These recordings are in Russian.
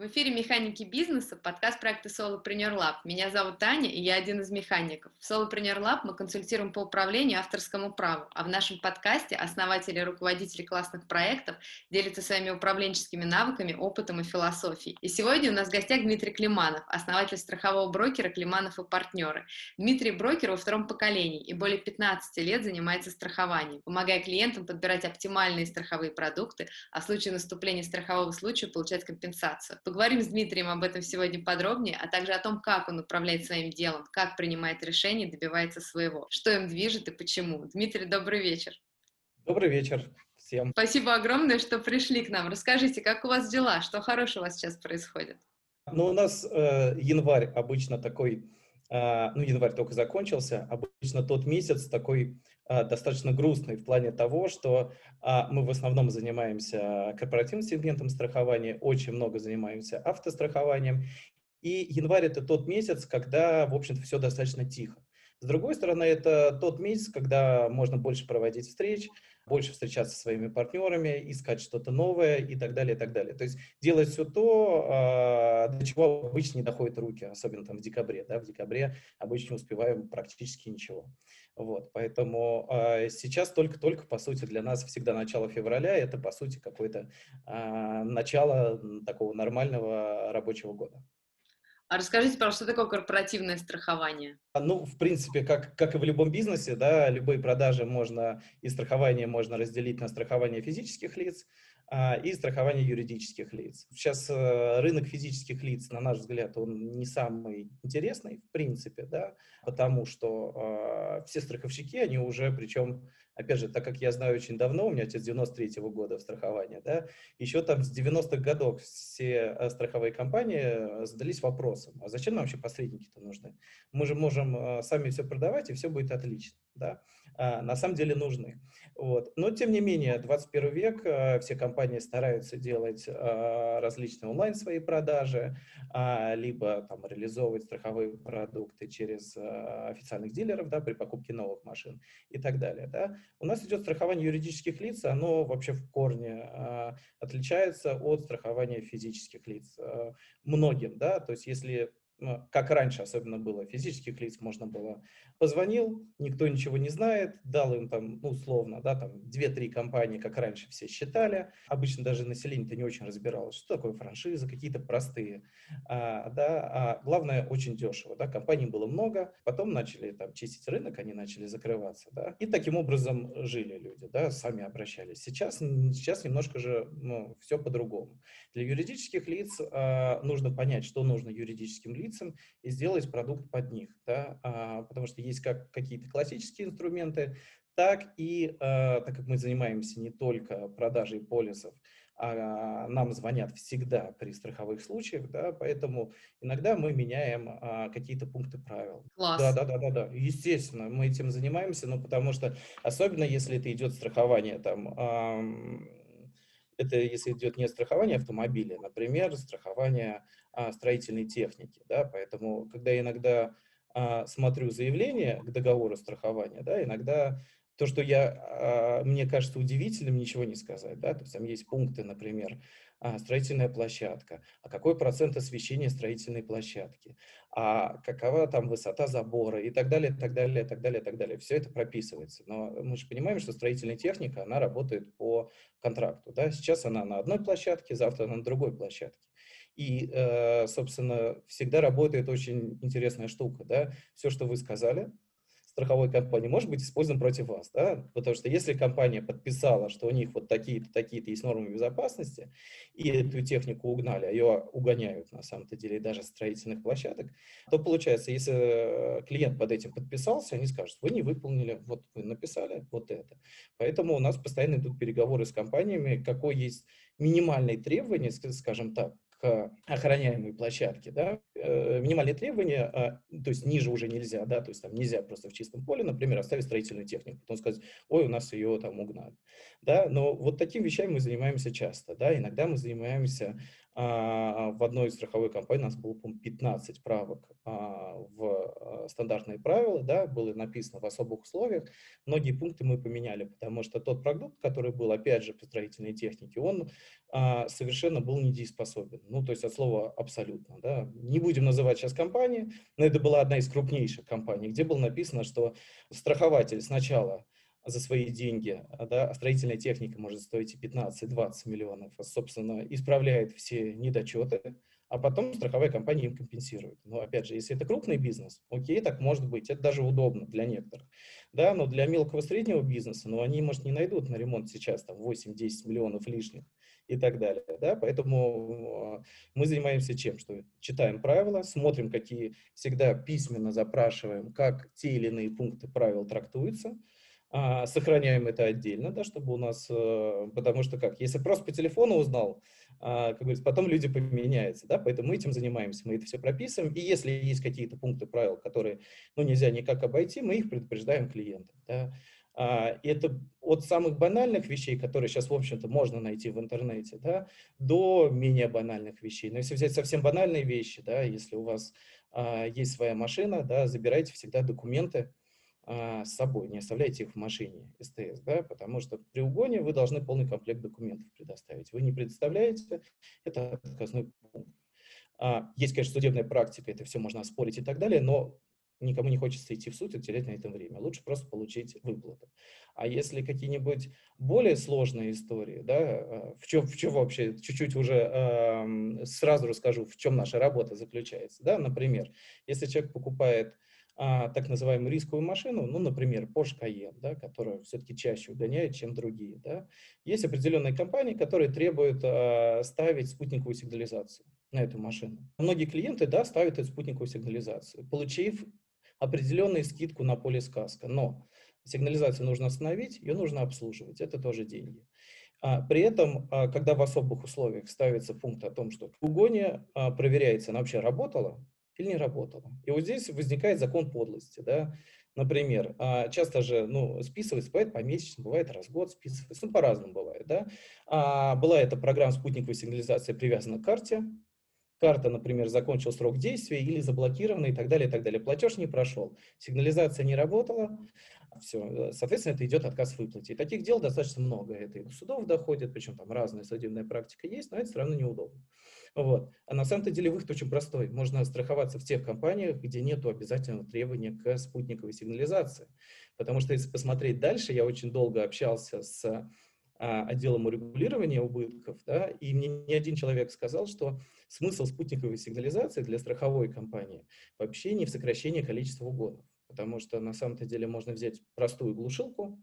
В эфире «Механики бизнеса» подкаст проекта Solopreneur Lab. Меня зовут Таня, и я один из механиков. В Solopreneur Lab мы консультируем по управлению авторскому праву, а в нашем подкасте основатели и руководители классных проектов делятся своими управленческими навыками, опытом и философией. И сегодня у нас в гостях Дмитрий Климанов, основатель страхового брокера «Климанов и партнеры». Дмитрий брокер во втором поколении и более 15 лет занимается страхованием, помогая клиентам подбирать оптимальные страховые продукты, а в случае наступления страхового случая получать компенсацию. Поговорим с Дмитрием об этом сегодня подробнее, а также о том, как он управляет своим делом, как принимает решения и добивается своего, что им движет и почему. Дмитрий, добрый вечер. Добрый вечер всем. Спасибо огромное, что пришли к нам. Расскажите, как у вас дела, что хорошего у вас сейчас происходит? Ну, у нас э, январь обычно такой, ну, январь только закончился, обычно тот месяц такой а, достаточно грустный в плане того, что а, мы в основном занимаемся корпоративным сегментом страхования, очень много занимаемся автострахованием, и январь это тот месяц, когда, в общем-то, все достаточно тихо. С другой стороны, это тот месяц, когда можно больше проводить встреч, больше встречаться со своими партнерами, искать что-то новое и так далее, и так далее. То есть делать все то, а, до чего обычно не доходят руки, особенно там в декабре. Да? В декабре обычно успеваем практически ничего. Вот, поэтому э, сейчас только-только, по сути, для нас всегда начало февраля, это, по сути, какое-то э, начало такого нормального рабочего года. А расскажите, пожалуйста, что такое корпоративное страхование? Ну, в принципе, как, как и в любом бизнесе, да, любые продажи можно и страхование можно разделить на страхование физических лиц а, и страхование юридических лиц. Сейчас э, рынок физических лиц, на наш взгляд, он не самый интересный, в принципе, да, потому что э, все страховщики, они уже, причем опять же, так как я знаю очень давно, у меня отец 93-го года в страховании, да, еще там с 90-х годов все э, страховые компании э, задались вопросом, а зачем нам вообще посредники-то нужны? Мы же можем э, сами все продавать, и все будет отлично, да. А, на самом деле нужны. Вот. Но, тем не менее, 21 век, все компании стараются делать различные онлайн свои продажи, а, либо там реализовывать страховые продукты через официальных дилеров, да, при покупке новых машин и так далее, да. У нас идет страхование юридических лиц, оно вообще в корне э, отличается от страхования физических лиц. Э, многим, да, то есть если как раньше особенно было, физических лиц можно было, позвонил, никто ничего не знает, дал им там, ну, условно, да, там, 2-3 компании, как раньше все считали, обычно даже население-то не очень разбиралось, что такое франшиза, какие-то простые, а, да, а главное, очень дешево, да, компаний было много, потом начали там чистить рынок, они начали закрываться, да, и таким образом жили люди, да, сами обращались. Сейчас, сейчас немножко же, ну, все по-другому. Для юридических лиц а, нужно понять, что нужно юридическим лицам, лицам и сделать продукт под них, да, а, потому что есть как какие-то классические инструменты, так и, а, так как мы занимаемся не только продажей полисов, а нам звонят всегда при страховых случаях, да, поэтому иногда мы меняем а, какие-то пункты правил. Класс. Да, да, да, да, да. Естественно, мы этим занимаемся, но потому что, особенно если это идет страхование там, это если идет не страхование автомобиля, например, страхование а, строительной техники, да, поэтому, когда я иногда а, смотрю заявление к договору страхования, да, иногда то, что я, а, мне кажется удивительным, ничего не сказать, да, то есть там есть пункты, например, а, строительная площадка, а какой процент освещения строительной площадки, а какова там высота забора и так далее, так далее, так далее, так далее. Все это прописывается. Но мы же понимаем, что строительная техника, она работает по контракту. Да? Сейчас она на одной площадке, завтра она на другой площадке. И, э, собственно, всегда работает очень интересная штука. Да? Все, что вы сказали, страховой компании может быть использован против вас, да, потому что если компания подписала, что у них вот такие-то, такие-то есть нормы безопасности, и эту технику угнали, а ее угоняют на самом-то деле даже строительных площадок, то получается, если э, клиент под этим подписался, они скажут, вы не выполнили, вот вы написали вот это. Поэтому у нас постоянно идут переговоры с компаниями, какой есть минимальные требования, скажем так, к охраняемой площадке, да, э, минимальные требования, а, то есть ниже уже нельзя, да, то есть там нельзя просто в чистом поле, например, оставить строительную технику, потом сказать, ой, у нас ее там угнали, да, но вот такими вещами мы занимаемся часто, да, иногда мы занимаемся в одной страховой компании у нас было, по 15 правок а, в а, стандартные правила, да, было написано в особых условиях. Многие пункты мы поменяли, потому что тот продукт, который был, опять же, по строительной технике, он совершенно был недееспособен. Ну, то есть от слова абсолютно. Да. Не будем называть сейчас компании, но это была одна из крупнейших компаний, где было написано, что страхователь сначала за свои деньги, да, строительная техника может стоить и 15-20 миллионов, а, собственно, исправляет все недочеты, а потом страховая компания им компенсирует. Но опять же, если это крупный бизнес, окей, так может быть, это даже удобно для некоторых. Да, но для мелкого среднего бизнеса, ну, они, может, не найдут на ремонт сейчас там 8-10 миллионов лишних и так далее. Да? Поэтому а, мы занимаемся чем? Что читаем правила, смотрим, какие всегда письменно запрашиваем, как те или иные пункты правил трактуются, а, сохраняем это отдельно, да, чтобы у нас, э, потому что как, если просто по телефону узнал, а, как говорится, потом люди поменяются, да, поэтому мы этим занимаемся, мы это все прописываем, и если есть какие-то пункты правил, которые, ну, нельзя никак обойти, мы их предупреждаем клиентам, да. А, это от самых банальных вещей, которые сейчас, в общем-то, можно найти в интернете, да, до менее банальных вещей. Но если взять совсем банальные вещи, да, если у вас а, есть своя машина, да, забирайте всегда документы, а, с собой, не оставляйте их в машине СТС, да, потому что при угоне вы должны полный комплект документов предоставить. Вы не предоставляете, это отказной пункт. А, есть, конечно, судебная практика, это все можно оспорить и так далее, но никому не хочется идти в суд и терять на этом время. Лучше просто получить выплату. А если какие-нибудь более сложные истории, да, а, в чем, в чем вообще, чуть-чуть уже э, сразу расскажу, в чем наша работа заключается. Да? Например, если человек покупает а, так называемую рисковую машину, ну, например, Porsche Cayenne, да, которая все-таки чаще угоняет, чем другие. Да. Есть определенные компании, которые требуют а, ставить спутниковую сигнализацию на эту машину. Многие клиенты да, ставят эту спутниковую сигнализацию, получив определенную скидку на полис каска. Но сигнализацию нужно остановить, ее нужно обслуживать. Это тоже деньги. А, при этом, а, когда в особых условиях ставится пункт о том, что в угоне а, проверяется, она вообще работала, или не работало. И вот здесь возникает закон подлости. Да? Например, а, часто же ну, списывается, бывает помесячно, бывает раз в год списывается, ну, по-разному бывает. Да? А была эта программа спутниковой сигнализации привязана к карте, карта, например, закончил срок действия или заблокирована и так далее, и так далее. Платеж не прошел, сигнализация не работала, все, соответственно, это идет отказ в выплате. И таких дел достаточно много. Это и до судов доходит, причем там разная судебная практика есть, но это все равно неудобно. Вот. А на самом-то деле выход очень простой. Можно страховаться в тех компаниях, где нет обязательного требования к спутниковой сигнализации. Потому что если посмотреть дальше, я очень долго общался с а, отделом урегулирования убытков, да, и мне ни один человек сказал, что смысл спутниковой сигнализации для страховой компании вообще не в сокращении количества угонов. Потому что на самом-то деле можно взять простую глушилку,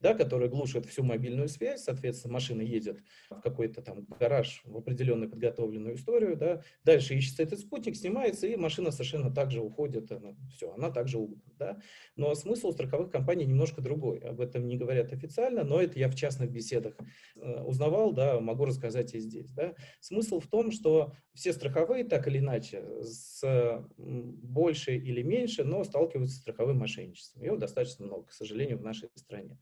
да, который глушит всю мобильную связь, соответственно, машина едет в какой-то там гараж, в определенную подготовленную историю, да, дальше ищется этот спутник, снимается, и машина совершенно также уходит, она, все, она также угнана, да. Но смысл у страховых компаний немножко другой, об этом не говорят официально, но это я в частных беседах э, узнавал, да, могу рассказать и здесь, да. Смысл в том, что все страховые, так или иначе, с больше или меньше, но сталкиваются с страховым мошенничеством. Его достаточно много, к сожалению, в нашей стране.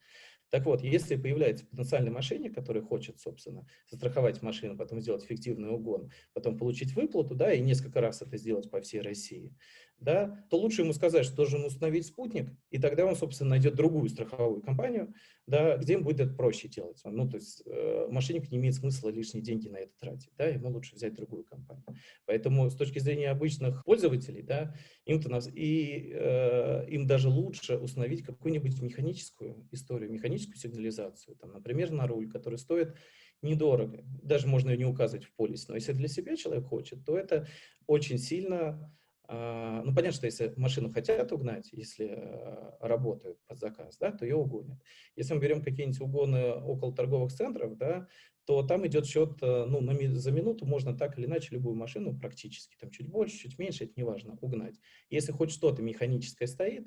Так вот, если появляется потенциальный мошенник, который хочет, собственно, застраховать машину, потом сделать фиктивный угон, потом получить выплату, да, и несколько раз это сделать по всей России, да, то лучше ему сказать, что должен установить спутник, и тогда он, собственно, найдет другую страховую компанию, да, где им будет это проще делать. Ну, то есть э, мошенник не имеет смысла лишние деньги на это тратить, да, ему лучше взять другую компанию. Поэтому с точки зрения обычных пользователей, да, им-то нас, и э, им даже лучше установить какую-нибудь механическую историю, механическую сигнализацию, там, например, на руль, который стоит недорого, даже можно ее не указывать в полисе, но если для себя человек хочет, то это очень сильно ну, понятно, что если машину хотят угнать, если а, работают под заказ, да, то ее угонят. Если мы берем какие-нибудь угоны около торговых центров, да, то там идет счет, э, ну, на, за минуту можно так или иначе любую машину практически, там чуть больше, чуть меньше, это не важно, угнать. Если хоть что-то механическое стоит,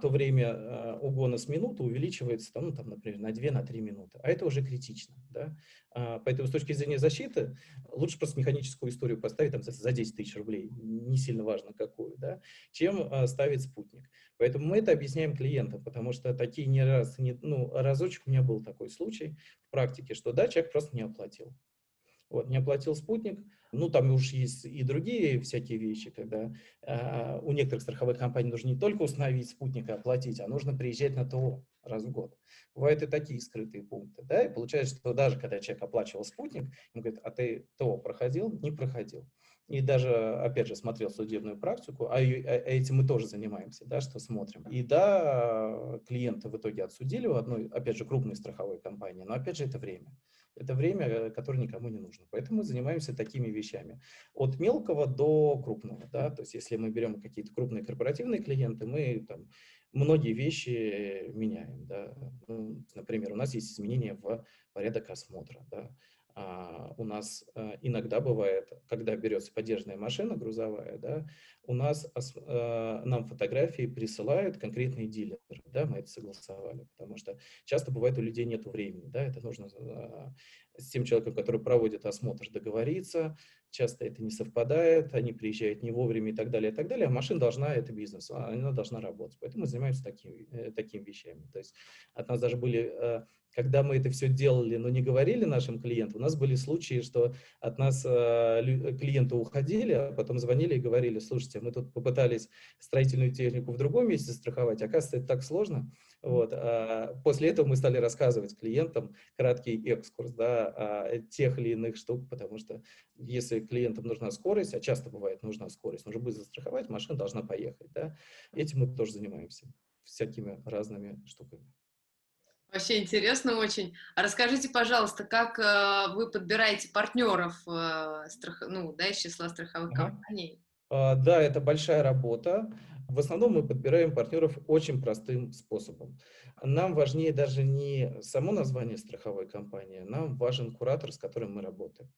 то время э, угона с минуты увеличивается, там, ну, там, например, на 2-3 на минуты. А это уже критично. Да? А, поэтому с точки зрения защиты лучше просто механическую историю поставить там, за 10 тысяч рублей, не сильно важно какую, да, чем а, ставить спутник. Поэтому мы это объясняем клиентам, потому что такие не раз, не, ну, разочек у меня был такой случай в практике, что да, человек просто не оплатил. Вот, не оплатил спутник. Ну, там уж есть и другие всякие вещи, когда э, у некоторых страховых компаний нужно не только установить спутник и оплатить, а нужно приезжать на ТО. раз в год. Бывают и такие скрытые пункты, да, и получается, что даже когда человек оплачивал спутник, он говорит, а ты ТО проходил? Не проходил. И даже, опять же, смотрел судебную практику, а, а этим мы тоже занимаемся, да, что смотрим. И да, клиенты в итоге отсудили у одной, опять же, крупной страховой компании, но опять же это время. Это время, э, которое никому не нужно. Поэтому мы занимаемся такими вещами. От мелкого до крупного. Да? То есть если мы берем какие-то крупные корпоративные клиенты, мы там, многие вещи меняем. Да? Ну, например, у нас есть изменения в порядок осмотра. Да? А, у нас а, иногда бывает, когда берется поддержанная машина грузовая, да, у нас а, нам фотографии присылают конкретные дилеры, да, мы это согласовали, потому что часто бывает у людей нет времени, да, это нужно с тем человеком, который проводит осмотр, договориться, часто это не совпадает, они приезжают не вовремя и так далее, и так далее, а машина должна, это бизнес, она должна работать, поэтому мы занимаемся такими, э, такими вещами, то есть от нас даже были когда мы это все делали, но не говорили нашим клиентам, у нас были случаи, что от нас э, клиенты уходили, а потом звонили и говорили, слушайте, мы тут попытались строительную технику в другом месте страховать, оказывается, это так сложно. Вот. А после этого мы стали рассказывать клиентам краткий экскурс да, о тех или иных штук, потому что если клиентам нужна скорость, а часто бывает нужна скорость, нужно будет застраховать, машина должна поехать. Да? Этим мы тоже занимаемся, всякими разными штуками. Вообще интересно очень. А расскажите, пожалуйста, как э, вы подбираете партнеров э, страх... ну, да, из числа страховых ага. компаний? А, да, это большая работа. В основном мы подбираем партнеров очень простым способом. Нам важнее даже не само название страховой компании, нам важен куратор, с которым мы работаем.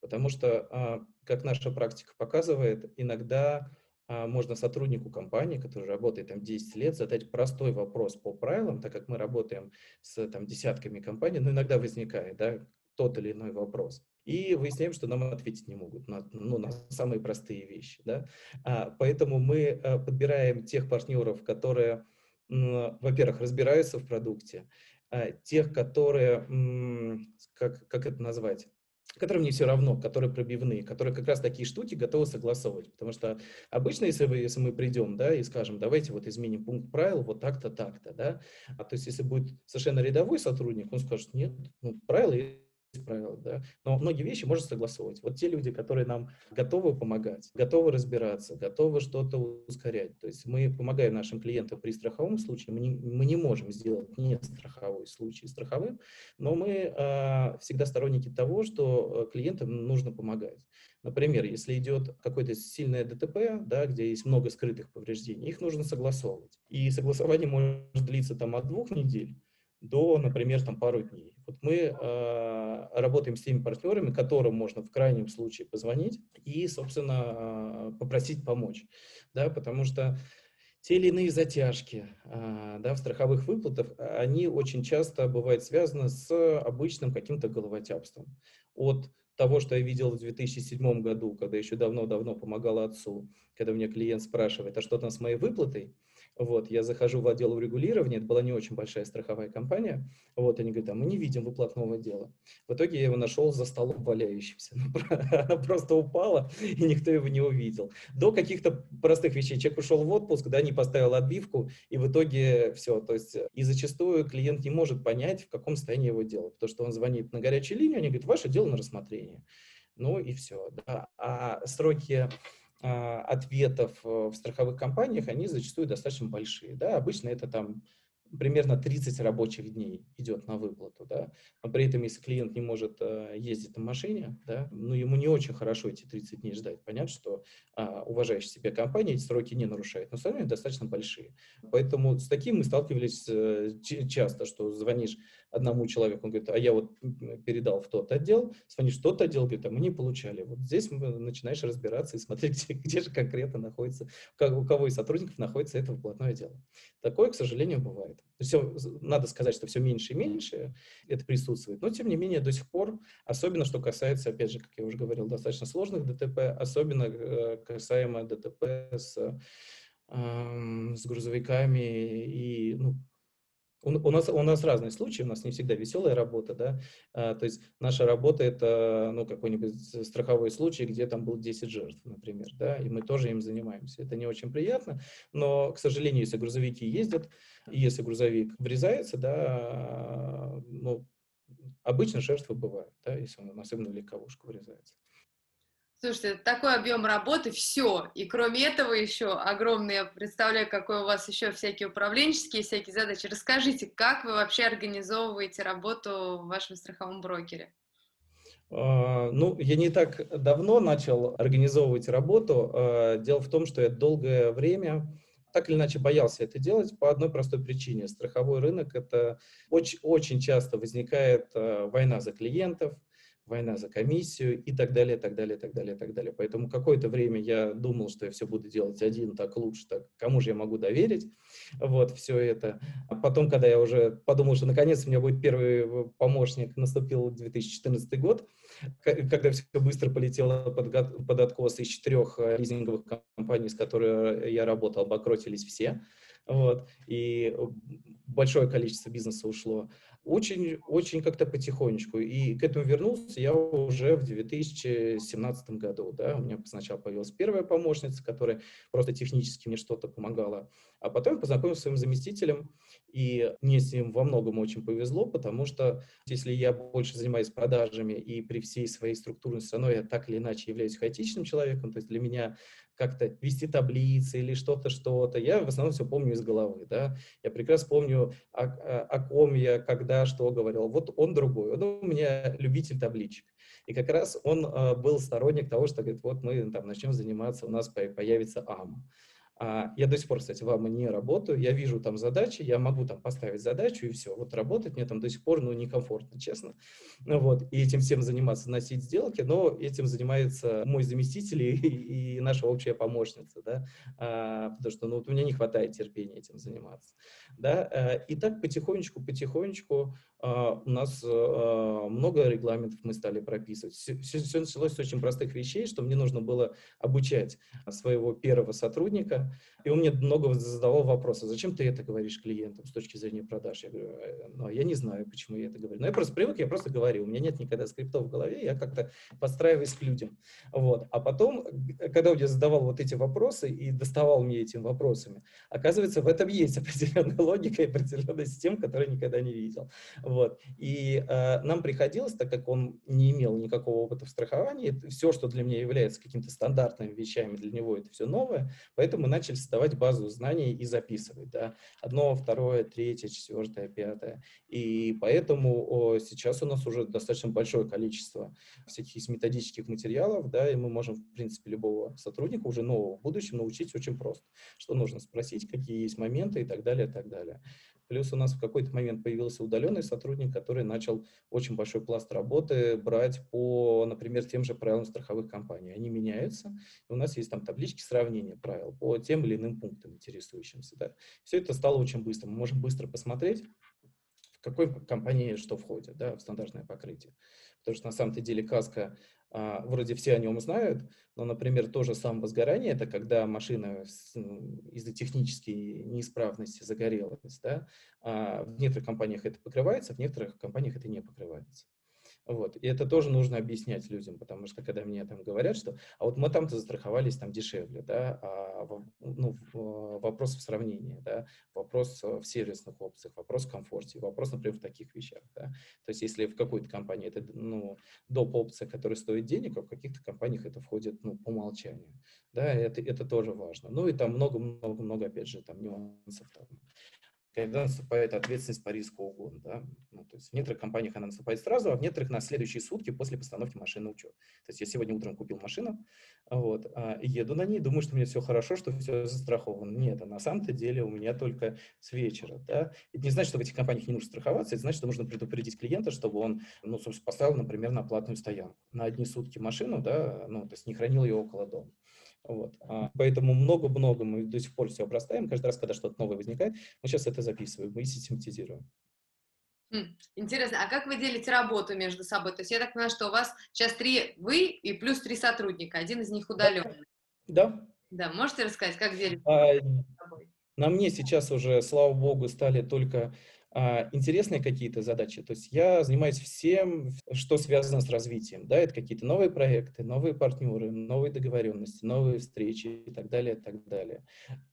Потому что, а, как наша практика показывает, иногда а, можно сотруднику компании, который работает там 10 лет, задать простой вопрос по правилам, так как мы работаем с там, десятками компаний, но иногда возникает да, тот или иной вопрос. И выясняем, что нам ответить не могут на, ну, на самые простые вещи. Да? А, поэтому мы а, подбираем тех партнеров, которые, во-первых, разбираются в продукте, а, тех, которые, как, как это назвать, которым не все равно, которые пробивные, которые как раз такие штуки готовы согласовывать. Потому что обычно, если, вы, если мы придем да, и скажем, давайте вот изменим пункт правил вот так-то, так-то, да, а то есть если будет совершенно рядовой сотрудник, он скажет, нет, ну, правила правила, да. Но многие вещи можно согласовывать. Вот те люди, которые нам готовы помогать, готовы разбираться, готовы что-то ускорять. То есть мы помогаем нашим клиентам при страховом случае, мы не, мы не можем сделать не страховой случай страховым, но мы э, всегда сторонники того, что э, клиентам нужно помогать. Например, если идет какое-то сильное ДТП, да, где есть много скрытых повреждений, их нужно согласовывать. И согласование может длиться там от двух недель до, например, там пару дней. Вот мы э, работаем с теми партнерами, которым можно в крайнем случае позвонить и, собственно, э, попросить помочь, да, потому что те или иные затяжки э, да, в страховых выплатах, они очень часто бывают связаны с обычным каким-то головотяпством. От того, что я видел в 2007 году, когда еще давно-давно помогал отцу, когда мне клиент спрашивает, а что там с моей выплатой, вот, я захожу в отдел урегулирования, это была не очень большая страховая компания. Вот, они говорят, а мы не видим выплатного дела. В итоге я его нашел за столом валяющимся. Она просто упала, и никто его не увидел. До каких-то простых вещей. Человек ушел в отпуск, да, не поставил отбивку, и в итоге все. То есть, и зачастую клиент не может понять, в каком состоянии его дело. Потому что он звонит на горячую линию, они говорят, ваше дело на рассмотрение. Ну и все. Да. А сроки ответов э, в страховых компаниях, они зачастую достаточно большие. Да? Обычно это там примерно 30 рабочих дней идет на выплату, да, но при этом, если клиент не может э, ездить на машине, да, ну, ему не очень хорошо эти 30 дней ждать. Понятно, что а, уважающая себя компания эти сроки не нарушает, но все равно достаточно большие. Поэтому с таким мы сталкивались э, часто, что звонишь одному человеку, он говорит, а я вот передал в тот отдел, звонишь в тот отдел, говорит, а мы не получали. Вот здесь начинаешь разбираться и смотреть, где, где же конкретно находится, у кого из сотрудников находится это выплатное дело. Такое, к сожалению, бывает. Все, надо сказать, что все меньше и меньше это присутствует, но тем не менее до сих пор, особенно что касается, опять же, как я уже говорил, достаточно сложных ДТП, особенно э, касаемо ДТП с, э, с грузовиками и ну, у, нас, у нас разные случаи, у нас не всегда веселая работа, да, а, то есть наша работа это, ну, какой-нибудь страховой случай, где там было 10 жертв, например, да, и мы тоже им занимаемся. Это не очень приятно, но, к сожалению, если грузовики ездят, и если грузовик врезается, да, ну, обычно жертвы бывают, да, если он особенно легковушку врезается. Слушайте, такой объем работы, все. И кроме этого еще огромный, я представляю, какой у вас еще всякие управленческие, всякие задачи. Расскажите, как вы вообще организовываете работу в вашем страховом брокере? А, ну, я не так давно начал организовывать работу. А, дело в том, что я долгое время так или иначе боялся это делать по одной простой причине. Страховой рынок — это очень, очень часто возникает а, война за клиентов, война за комиссию и так далее, так далее, так далее, так далее. Поэтому какое-то время я думал, что я все буду делать один, так лучше, так кому же я могу доверить, вот, все это. А потом, когда я уже подумал, что наконец у меня будет первый помощник, наступил 2014 год, когда все быстро полетело под, откос из четырех э, лизинговых компаний, с которыми я работал, обокротились все, вот, и большое количество бизнеса ушло очень, очень как-то потихонечку. И к этому вернулся я уже в 2017 году. Да? У меня сначала появилась первая помощница, которая просто технически мне что-то помогала. А потом я познакомился с своим заместителем, и мне с ним во многом очень повезло, потому что если я больше занимаюсь продажами, и при всей своей структурной все равно я так или иначе являюсь хаотичным человеком, то есть для меня как-то вести таблицы или что-то, что-то. Я в основном все помню из головы, да. Я прекрасно помню, о, о, ком я, когда, что говорил. Вот он другой, он у меня любитель табличек. И как раз он э, был сторонник того, что говорит, вот мы там начнем заниматься, у нас появится АМ. А, я до сих пор, кстати, в АМА не работаю. Я вижу там задачи, я могу там поставить задачу и все. Вот работать мне там до сих пор, ну, некомфортно, честно. Ну, вот. И этим всем заниматься, носить сделки, но этим занимается мой заместитель и, и наша общая помощница, да, а, потому что, ну, вот у меня не хватает терпения этим заниматься, да. А, и так потихонечку, потихонечку а, у нас а, много регламентов мы стали прописывать. Все, все, началось с очень простых вещей, что мне нужно было обучать своего первого сотрудника, и он мне много задавал вопросы, зачем ты это говоришь клиентам с точки зрения продаж? Я говорю, «Э, ну, я не знаю, почему я это говорю. Но я просто привык, я просто говорю, у меня нет никогда скриптов в голове, я как-то подстраиваюсь к людям. Вот. А потом, когда я задавал вот эти вопросы и доставал мне этими вопросами, оказывается, в этом есть определенная логика и определенная система, которую я никогда не видел. Вот. И э, нам приходилось, так как он не имел никакого опыта в страховании, все, что для меня является какими-то стандартными вещами, для него это все новое, поэтому мы начали создавать базу знаний и записывать. Да? Одно, второе, третье, четвертое, пятое. И поэтому сейчас у нас уже достаточно большое количество всяких методических материалов, да, и мы можем, в принципе, любого сотрудника уже нового в будущем научить очень просто. Что нужно спросить, какие есть моменты и так далее, и так далее. Плюс у нас в какой-то момент появился удаленный сотрудник, который начал очень большой пласт работы брать по, например, тем же правилам страховых компаний. Они меняются. И у нас есть там таблички сравнения правил по тем или иным пунктам интересующимся. Да. Все это стало очень быстро. Мы можем быстро посмотреть, какой компании что входит да, в стандартное покрытие. Потому что на самом-то деле каска а, вроде все о нем знают, но, например, то же самое возгорание, это когда машина из-за технической неисправности загорелась, да, а в некоторых компаниях это покрывается, в некоторых компаниях это не покрывается. Вот. И это тоже нужно объяснять людям, потому что когда мне там говорят, что а вот мы там-то застраховались там дешевле, да, а ну, вопрос в сравнении, да, вопрос в сервисных опциях, вопрос в комфорте, вопрос, например, в таких вещах, да. То есть если в какой-то компании это, ну, доп. опция, которая стоит денег, а в каких-то компаниях это входит, ну, по умолчанию, да, это, это тоже важно. Ну и там много-много-много, опять же, там нюансов, там, когда наступает ответственность по риску угона. Да? Ну, то есть в некоторых компаниях она наступает сразу, а в некоторых на следующие сутки после постановки машины на учет. То есть я сегодня утром купил машину, вот, а, еду на ней, думаю, что у меня все хорошо, что все застраховано. Нет, а на самом-то деле у меня только с вечера. Да? Это не значит, что в этих компаниях не нужно страховаться, это значит, что нужно предупредить клиента, чтобы он, ну, собственно, поставил, например, на платную стоянку. На одни сутки машину, да, ну, то есть не хранил ее около дома. Вот. А, поэтому много-много мы до сих пор все обрастаем. Каждый раз, когда что-то новое возникает, мы сейчас это записываем, мы систематизируем. Хм, интересно, а как вы делите работу между собой? То есть я так понимаю, что у вас сейчас три вы и плюс три сотрудника, один из них удаленный. Да. Да, можете рассказать, как делите а, На мне сейчас уже, слава богу, стали только интересные какие-то задачи. То есть я занимаюсь всем, что связано с развитием. Да, это какие-то новые проекты, новые партнеры, новые договоренности, новые встречи и так далее, и так далее.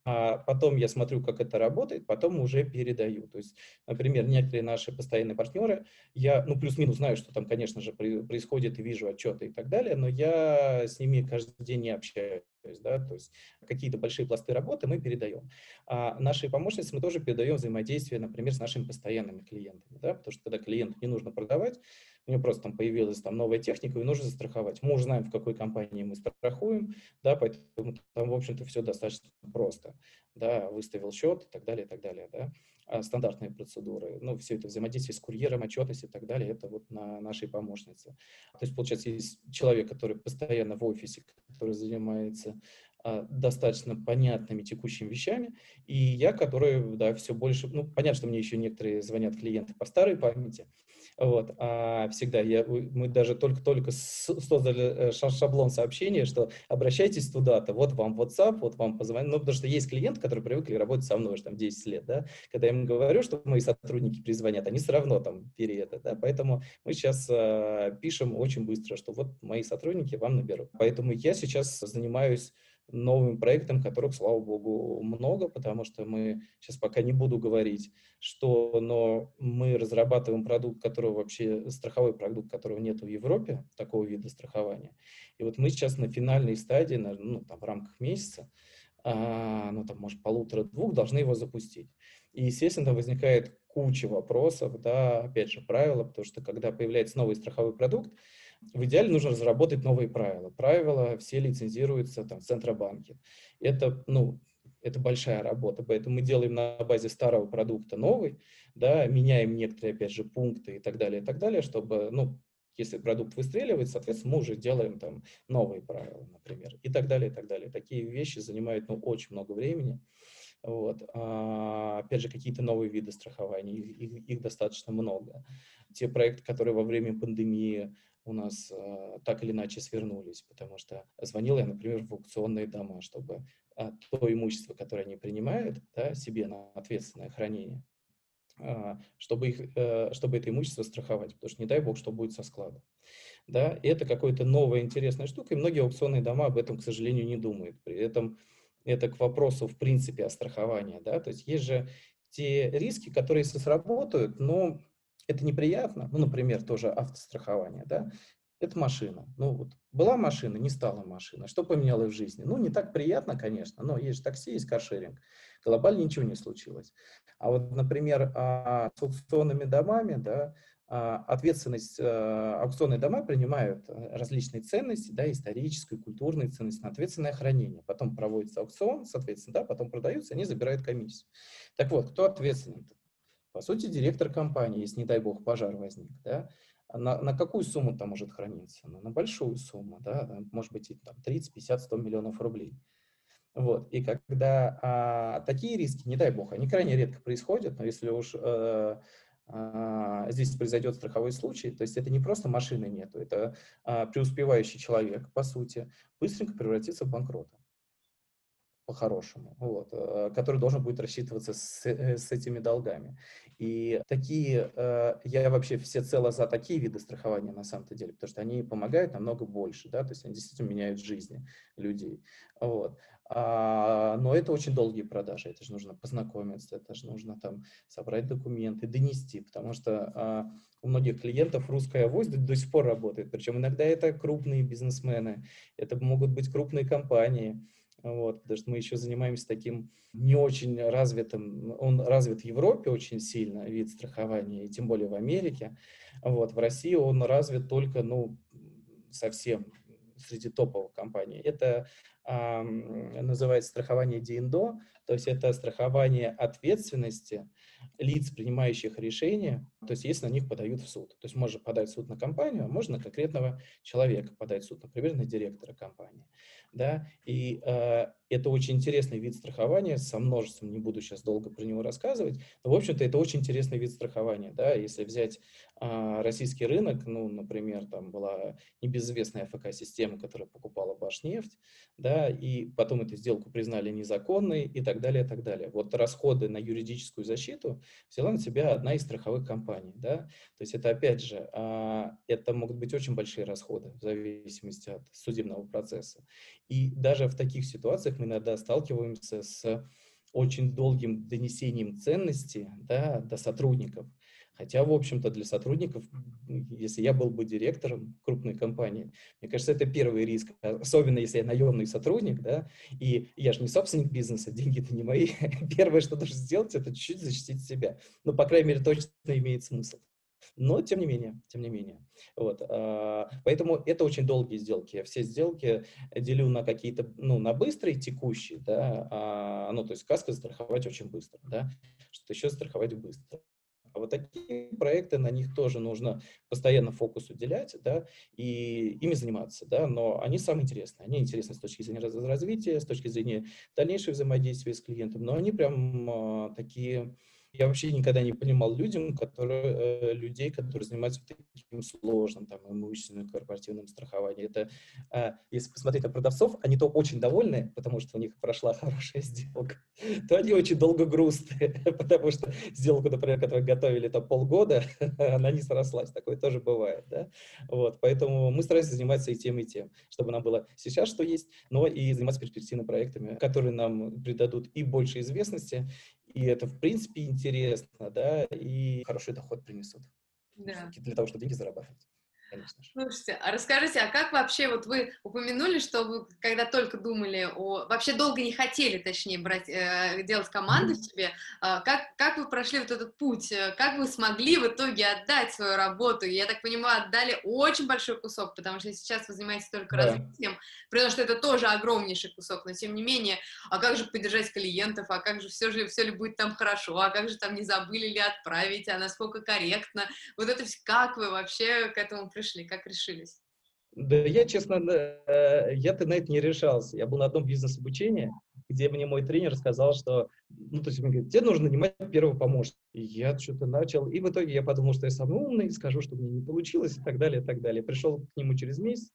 А потом я смотрю, как это работает, потом уже передаю. То есть, например, некоторые наши постоянные партнеры, я, ну, плюс-минус знаю, что там, конечно же, происходит, и вижу отчеты и так далее, но я с ними каждый день не общаюсь. То есть, да, то есть какие-то большие пласты работы мы передаем. А наши помощницы мы тоже передаем взаимодействие, например, с нашими постоянными клиентами, да, потому что когда клиенту не нужно продавать, у него просто там появилась там новая техника, и нужно застраховать. Мы уже знаем, в какой компании мы страхуем, да, поэтому там, в общем-то, все достаточно просто, да, выставил счет и так далее, и так далее, да, а стандартные процедуры, ну, все это взаимодействие с курьером, отчетность и так далее, это вот на нашей помощнице. То есть, получается, есть человек, который постоянно в офисе, который занимается а, достаточно понятными текущими вещами, и я, который, да, все больше, ну, понятно, что мне еще некоторые звонят клиенты по старой памяти, вот, а всегда я, мы даже только-только создали э, шаблон сообщения, что обращайтесь туда-то, вот вам WhatsApp, вот вам позвонить, ну, потому что есть клиенты, которые привыкли работать со мной уже там 10 лет, да, когда я им говорю, что мои сотрудники перезвонят, они все равно там перед да, поэтому мы сейчас э, пишем очень быстро, что вот мои сотрудники вам наберут. Поэтому я сейчас занимаюсь новым проектам, которых, слава богу, много, потому что мы, сейчас пока не буду говорить, что, но мы разрабатываем продукт, которого вообще, страховой продукт, которого нет в Европе, такого вида страхования. И вот мы сейчас на финальной стадии, ну, там, в рамках месяца, а, ну, там, может, полутора-двух, должны его запустить. И, естественно, возникает куча вопросов, да, опять же, правила, потому что когда появляется новый страховой продукт, в идеале нужно разработать новые правила. Правила все лицензируются там, в Центробанке. Это, ну, это большая работа, поэтому мы делаем на базе старого продукта новый, да, меняем некоторые, опять же, пункты и так далее, и так далее, чтобы, ну, если продукт выстреливает, соответственно, мы уже делаем там новые правила, например, и так далее, и так далее. Такие вещи занимают, ну, очень много времени. Вот. А, опять же, какие-то новые виды страхования, их, их, их достаточно много. Те проекты, которые во время пандемии у нас э, так или иначе свернулись, потому что звонил я, например, в аукционные дома, чтобы э, то имущество, которое они принимают, да, себе на ответственное хранение, э, чтобы, их, э, чтобы это имущество страховать, потому что не дай бог, что будет со склада. Да, и это какая-то новая интересная штука, и многие аукционные дома об этом, к сожалению, не думают. При этом это к вопросу, в принципе, о страховании. Да? То есть есть же те риски, которые сработают, но это неприятно, ну, например, тоже автострахование, да, это машина. Ну, вот была машина, не стала машина. Что поменялось в жизни? Ну, не так приятно, конечно, но есть такси, есть каршеринг. Глобально ничего не случилось. А вот, например, а, с аукционными домами, да, а, ответственность, а, аукционные дома принимают различные ценности, да, историческую, культурную ценность на ответственное хранение. Потом проводится аукцион, соответственно, да, потом продаются, они забирают комиссию. Так вот, кто ответственен? По сути, директор компании, если, не дай бог, пожар возник, да, на, на какую сумму там может храниться? Ну, на большую сумму, да, может быть, там 30, 50, 100 миллионов рублей. Вот. И когда а, такие риски, не дай бог, они крайне редко происходят, но если уж а, а, здесь произойдет страховой случай, то есть это не просто машины нету, это а, преуспевающий человек, по сути, быстренько превратится в банкрота по-хорошему, вот, э, который должен будет рассчитываться с, э, с этими долгами. И такие, э, я вообще всецело за такие виды страхования на самом-то деле, потому что они помогают намного больше, да, то есть они действительно меняют жизни людей, вот. А, но это очень долгие продажи, это же нужно познакомиться, это же нужно там собрать документы, донести, потому что а, у многих клиентов русская авось до, до сих пор работает, причем иногда это крупные бизнесмены, это могут быть крупные компании, вот, потому что мы еще занимаемся таким не очень развитым, он развит в Европе очень сильно, вид страхования, и тем более в Америке. Вот, в России он развит только, ну, совсем среди топовых компаний. Это э, называется страхование ДИНДО, то есть это страхование ответственности лиц, принимающих решения, то есть если на них подают в суд. То есть можно подать в суд на компанию, а можно на конкретного человека подать в суд, например, на директора компании. Да? И э, это очень интересный вид страхования со множеством, не буду сейчас долго про него рассказывать, но, в общем-то, это очень интересный вид страхования, да, если взять а, российский рынок, ну, например, там была небезызвестная АФК-система, которая покупала Башнефть, да, и потом эту сделку признали незаконной и так далее, и так далее. Вот расходы на юридическую защиту взяла на себя одна из страховых компаний, да, то есть это, опять же, а, это могут быть очень большие расходы в зависимости от судебного процесса. И даже в таких ситуациях мы иногда сталкиваемся с очень долгим донесением ценности да, до сотрудников. Хотя, в общем-то, для сотрудников, если я был бы директором крупной компании, мне кажется, это первый риск, особенно если я наемный сотрудник, да, и я же не собственник бизнеса, деньги-то не мои. Первое, что нужно сделать, это чуть-чуть защитить себя. Ну, по крайней мере, точно имеет смысл. Но, тем не менее, тем не менее. Вот, а, поэтому это очень долгие сделки. Я все сделки делю на какие-то, ну, на быстрые, текущие, да, а, ну, то есть каска страховать очень быстро, да, что еще страховать быстро. А вот такие проекты, на них тоже нужно постоянно фокус уделять, да, и ими заниматься, да, но они самые интересные. Они интересны с точки зрения развития, с точки зрения дальнейшего взаимодействия с клиентом, но они прям а, такие я вообще никогда не понимал людям, которые, э, людей, которые занимаются таким сложным там, имущественным корпоративным страхованием. Это, э, если посмотреть на продавцов, они то очень довольны, потому что у них прошла хорошая сделка, то они очень долго грустные, потому что сделку, например, которую готовили там полгода, она не срослась. Такое тоже бывает. Да? Вот, поэтому мы стараемся заниматься и тем, и тем, чтобы нам было сейчас что есть, но и заниматься перспективными проектами, которые нам придадут и больше известности, и это, в принципе, интересно, да, и хороший доход принесут. Да. Для того, чтобы деньги зарабатывать конечно же. Слушайте, а расскажите, а как вообще, вот вы упомянули, что вы, когда только думали о... Вообще долго не хотели, точнее, брать, э, делать команду mm-hmm. себе, э, как, как вы прошли вот этот путь, э, как вы смогли в итоге отдать свою работу? Я так понимаю, отдали очень большой кусок, потому что сейчас вы занимаетесь только да. развитием, при том, что это тоже огромнейший кусок, но тем не менее, а как же поддержать клиентов, а как же все же, все ли будет там хорошо, а как же там не забыли ли отправить, а насколько корректно, вот это все, как вы вообще к этому пришли? как решились? Да я, честно, э, я-то на это не решался. Я был на одном бизнес-обучении, где мне мой тренер сказал, что, ну, то есть он говорит, тебе нужно нанимать первого помощника. Я что-то начал, и в итоге я подумал, что я самый умный, скажу, что мне не получилось, и так далее, и так далее. Пришел к нему через месяц,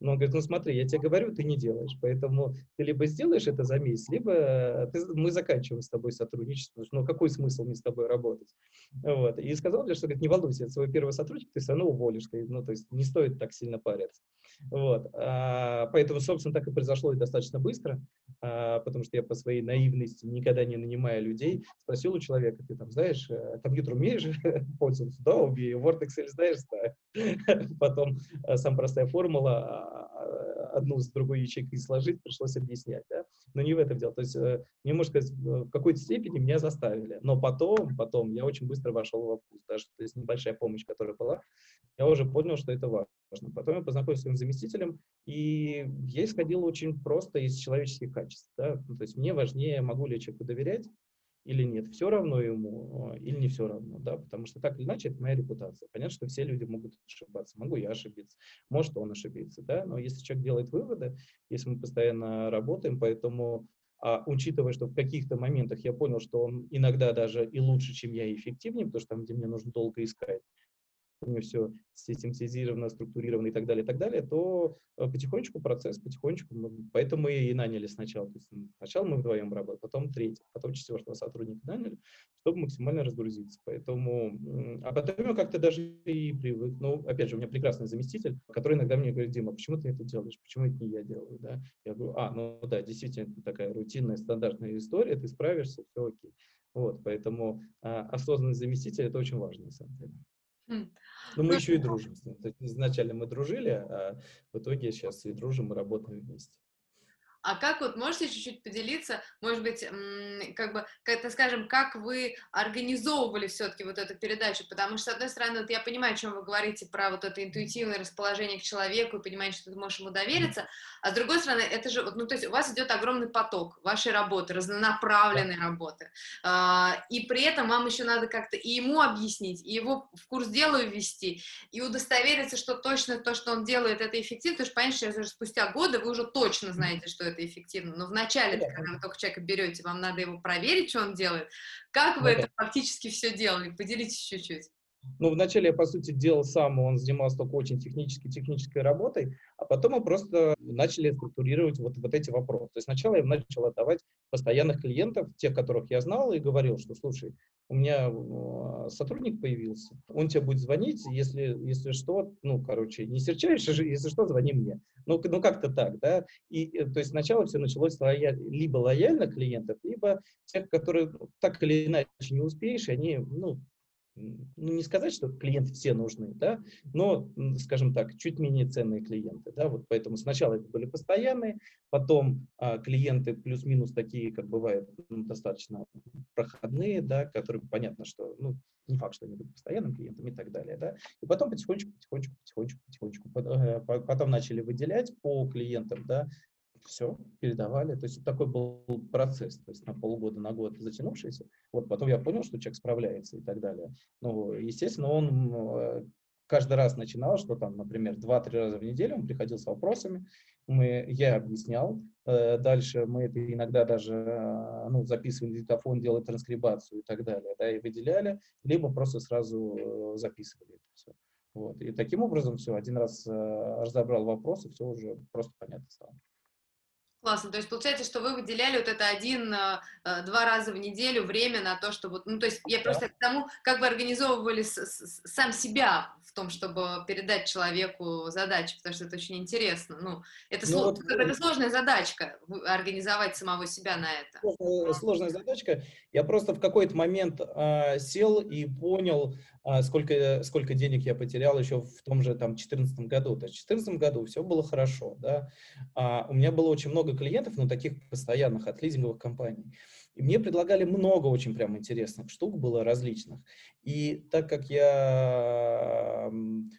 но он говорит, ну смотри, я тебе говорю, ты не делаешь, поэтому ты либо сделаешь это за месяц, либо ты, мы заканчиваем с тобой сотрудничество, ну какой смысл мне с тобой работать? Вот. И сказал мне, что говорит, не волнуйся, свой первый сотрудник ты все равно уволишь, ну то есть не стоит так сильно париться. Вот. А, поэтому, собственно, так и произошло и достаточно быстро, а, потому что я по своей наивности, никогда не нанимая людей, спросил у человека, ты там знаешь, э, компьютер умеешь пользоваться? Да, умею. Word, Excel знаешь? Да. Потом э, сам простая формула, а, одну с другой ячейкой сложить, пришлось объяснять, да? но не в этом дело. То есть, э, не можно сказать, в какой-то степени меня заставили, но потом, потом я очень быстро вошел во вкус, даже то есть небольшая помощь, которая была, я уже понял, что это важно. Потом я познакомился с своим заместителем, и я исходил очень просто из человеческих качеств. Да? Ну, то есть мне важнее, могу ли я человеку доверять, или нет, все равно ему а, или не все равно, да, потому что так или иначе это моя репутация. Понятно, что все люди могут ошибаться, могу я ошибиться, может он ошибиться, да, но если человек делает выводы, если мы постоянно работаем, поэтому а, учитывая, что в каких-то моментах я понял, что он иногда даже и лучше, чем я, и эффективнее, потому что там, где мне нужно долго искать, у него все систематизировано, структурировано и так далее, и так далее, то э, потихонечку процесс, потихонечку, мы, поэтому мы и наняли сначала. То есть сначала мы вдвоем работали, потом третий, потом четвертого сотрудника наняли, чтобы максимально разгрузиться. Поэтому, а потом я как-то даже и привык. Ну, опять же, у меня прекрасный заместитель, который иногда мне говорит, Дима, почему ты это делаешь, почему это не я делаю, да? Я говорю, а, ну да, действительно, это такая рутинная, стандартная история, ты справишься, все окей. Вот, поэтому а, осознанный заместитель – это очень важно, на самом деле. Хм. Но мы ну, еще и дружим с ним. То есть изначально мы дружили, а в итоге сейчас и дружим, и работаем вместе. А как вот можете чуть-чуть поделиться, может быть, как бы, как-то скажем, как вы организовывали все-таки вот эту передачу? Потому что, с одной стороны, вот я понимаю, о чем вы говорите, про вот это интуитивное расположение к человеку, и понимаете, что ты можешь ему довериться, а с другой стороны, это же, ну, то есть у вас идет огромный поток вашей работы, разнонаправленной работы, а, и при этом вам еще надо как-то и ему объяснить, и его в курс дела ввести, и удостовериться, что точно то, что он делает, это эффективно, потому что, понятно, что спустя годы вы уже точно знаете, что это это эффективно. Но вначале, да. когда вы только человека берете, вам надо его проверить, что он делает. Как вы да. это фактически все делали? Поделитесь чуть-чуть. Ну, вначале я, по сути, делал сам, он занимался только очень технической, технической работой, а потом мы просто начали структурировать вот, вот эти вопросы. То есть сначала я начал отдавать постоянных клиентов, тех, которых я знал, и говорил, что, слушай, у меня э, сотрудник появился, он тебе будет звонить, если, если что, ну, короче, не серчаешь, если что, звони мне. Ну, ну как-то так, да. И, э, то есть сначала все началось лояль, либо лояльно клиентов, либо тех, которые так или иначе не успеешь, они, ну, ну, не сказать, что клиенты все нужны, да, но, скажем так, чуть менее ценные клиенты, да, вот поэтому сначала это были постоянные, потом а, клиенты плюс-минус такие, как бывает, ну, достаточно проходные, да, которые понятно, что, ну, не факт, что они будут постоянным клиентом и так далее, да, и потом потихонечку, потихонечку, потихонечку, потихонечку, э, потом начали выделять по клиентам, да, все, передавали. То есть такой был процесс, то есть на полгода, на год затянувшийся. Вот потом я понял, что человек справляется и так далее. Ну, естественно, он э, каждый раз начинал, что там, например, два-три раза в неделю он приходил с вопросами, мы, я объяснял, э, дальше мы это иногда даже э, ну, записывали диктофон, делали транскрибацию и так далее, да, и выделяли, либо просто сразу записывали это все. Вот. И таким образом все, один раз разобрал вопросы, все уже просто понятно стало. Классно. То есть получается, что вы выделяли вот это один-два э, раза в неделю время на то, чтобы... Ну, то есть я просто к тому, как вы организовывали с, с, сам себя в том, чтобы передать человеку задачи, потому что это очень интересно. Ну, это, ну, сло... вот, это сложная задачка, организовать самого себя на это. Сложная, сложная задачка. Я просто в какой-то момент э, сел и понял, э, сколько, сколько денег я потерял еще в том же там 2014 году. То есть в 2014 году все было хорошо, да. А, у меня было очень много клиентов, ну, таких постоянных, от лизинговых компаний. И мне предлагали много очень прям интересных штук, было различных. И так как я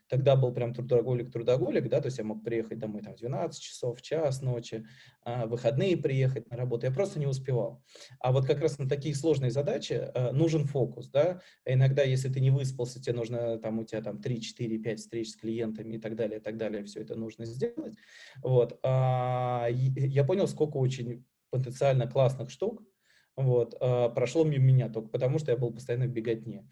тогда был прям трудоголик-трудоголик, да, то есть я мог приехать домой там в 12 часов, в час ночи, а, выходные приехать на работу, я просто не успевал. А вот как раз на такие сложные задачи а, нужен фокус, да. Иногда, если ты не выспался, тебе нужно, там, у тебя там 3, 4, 5 встреч с клиентами и так далее, и так далее, все это нужно сделать. Вот. А, я понял, сколько очень потенциально классных штук, вот, э, прошло мимо меня только потому, что я был постоянно в беготне.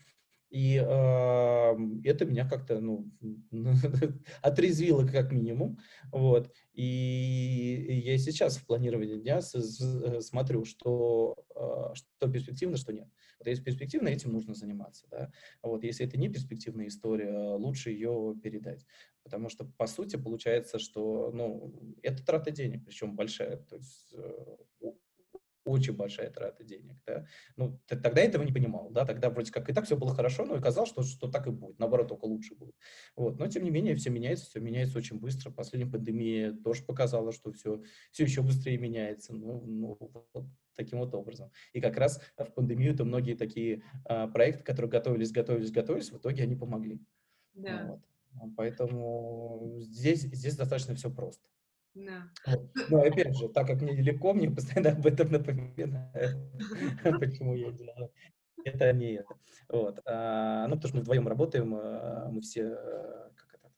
И э, это меня как-то ну, отрезвило как минимум. Вот. И, я сейчас в планировании дня смотрю, что, э, что перспективно, что нет. Вот если перспективно, этим нужно заниматься. Да? Вот. Если это не перспективная история, лучше ее передать. Потому что, по сути, получается, что ну, это трата денег, причем большая. То есть э, очень большая трата денег, да. Ну, тогда я этого не понимал, да, тогда вроде как и так все было хорошо, но и казалось, что, что так и будет, наоборот, только лучше будет. Вот, но тем не менее все меняется, все меняется очень быстро. Последняя пандемия тоже показала, что все, все еще быстрее меняется, ну, ну вот таким вот образом. И как раз в пандемию-то многие такие а, проекты, которые готовились, готовились, готовились, в итоге они помогли. Да. Вот. Поэтому здесь, здесь достаточно все просто. Да. Но опять же, так как мне нелегко, мне постоянно об этом напоминают, почему я делаю это, не это. Вот. А, ну, потому что мы вдвоем работаем, а, мы все, э, как это,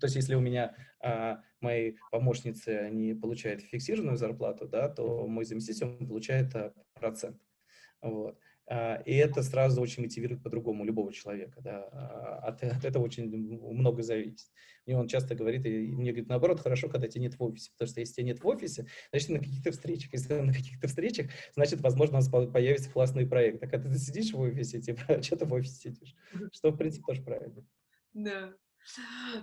то есть если у меня а, мои помощницы, они получают фиксированную зарплату, да, то мой заместитель получает а, процент. Вот. А, и это сразу очень мотивирует по-другому любого человека. Да. А, от, от этого очень много зависит. Мне он часто говорит, и мне говорит, наоборот, хорошо, когда тебя нет в офисе. Потому что если тебя нет в офисе, значит, на каких-то встречах. Если на каких-то встречах, значит, возможно, у нас появится классный проект. А когда ты сидишь в офисе, типа, что ты в офисе сидишь? Что, в принципе, тоже правильно. Да.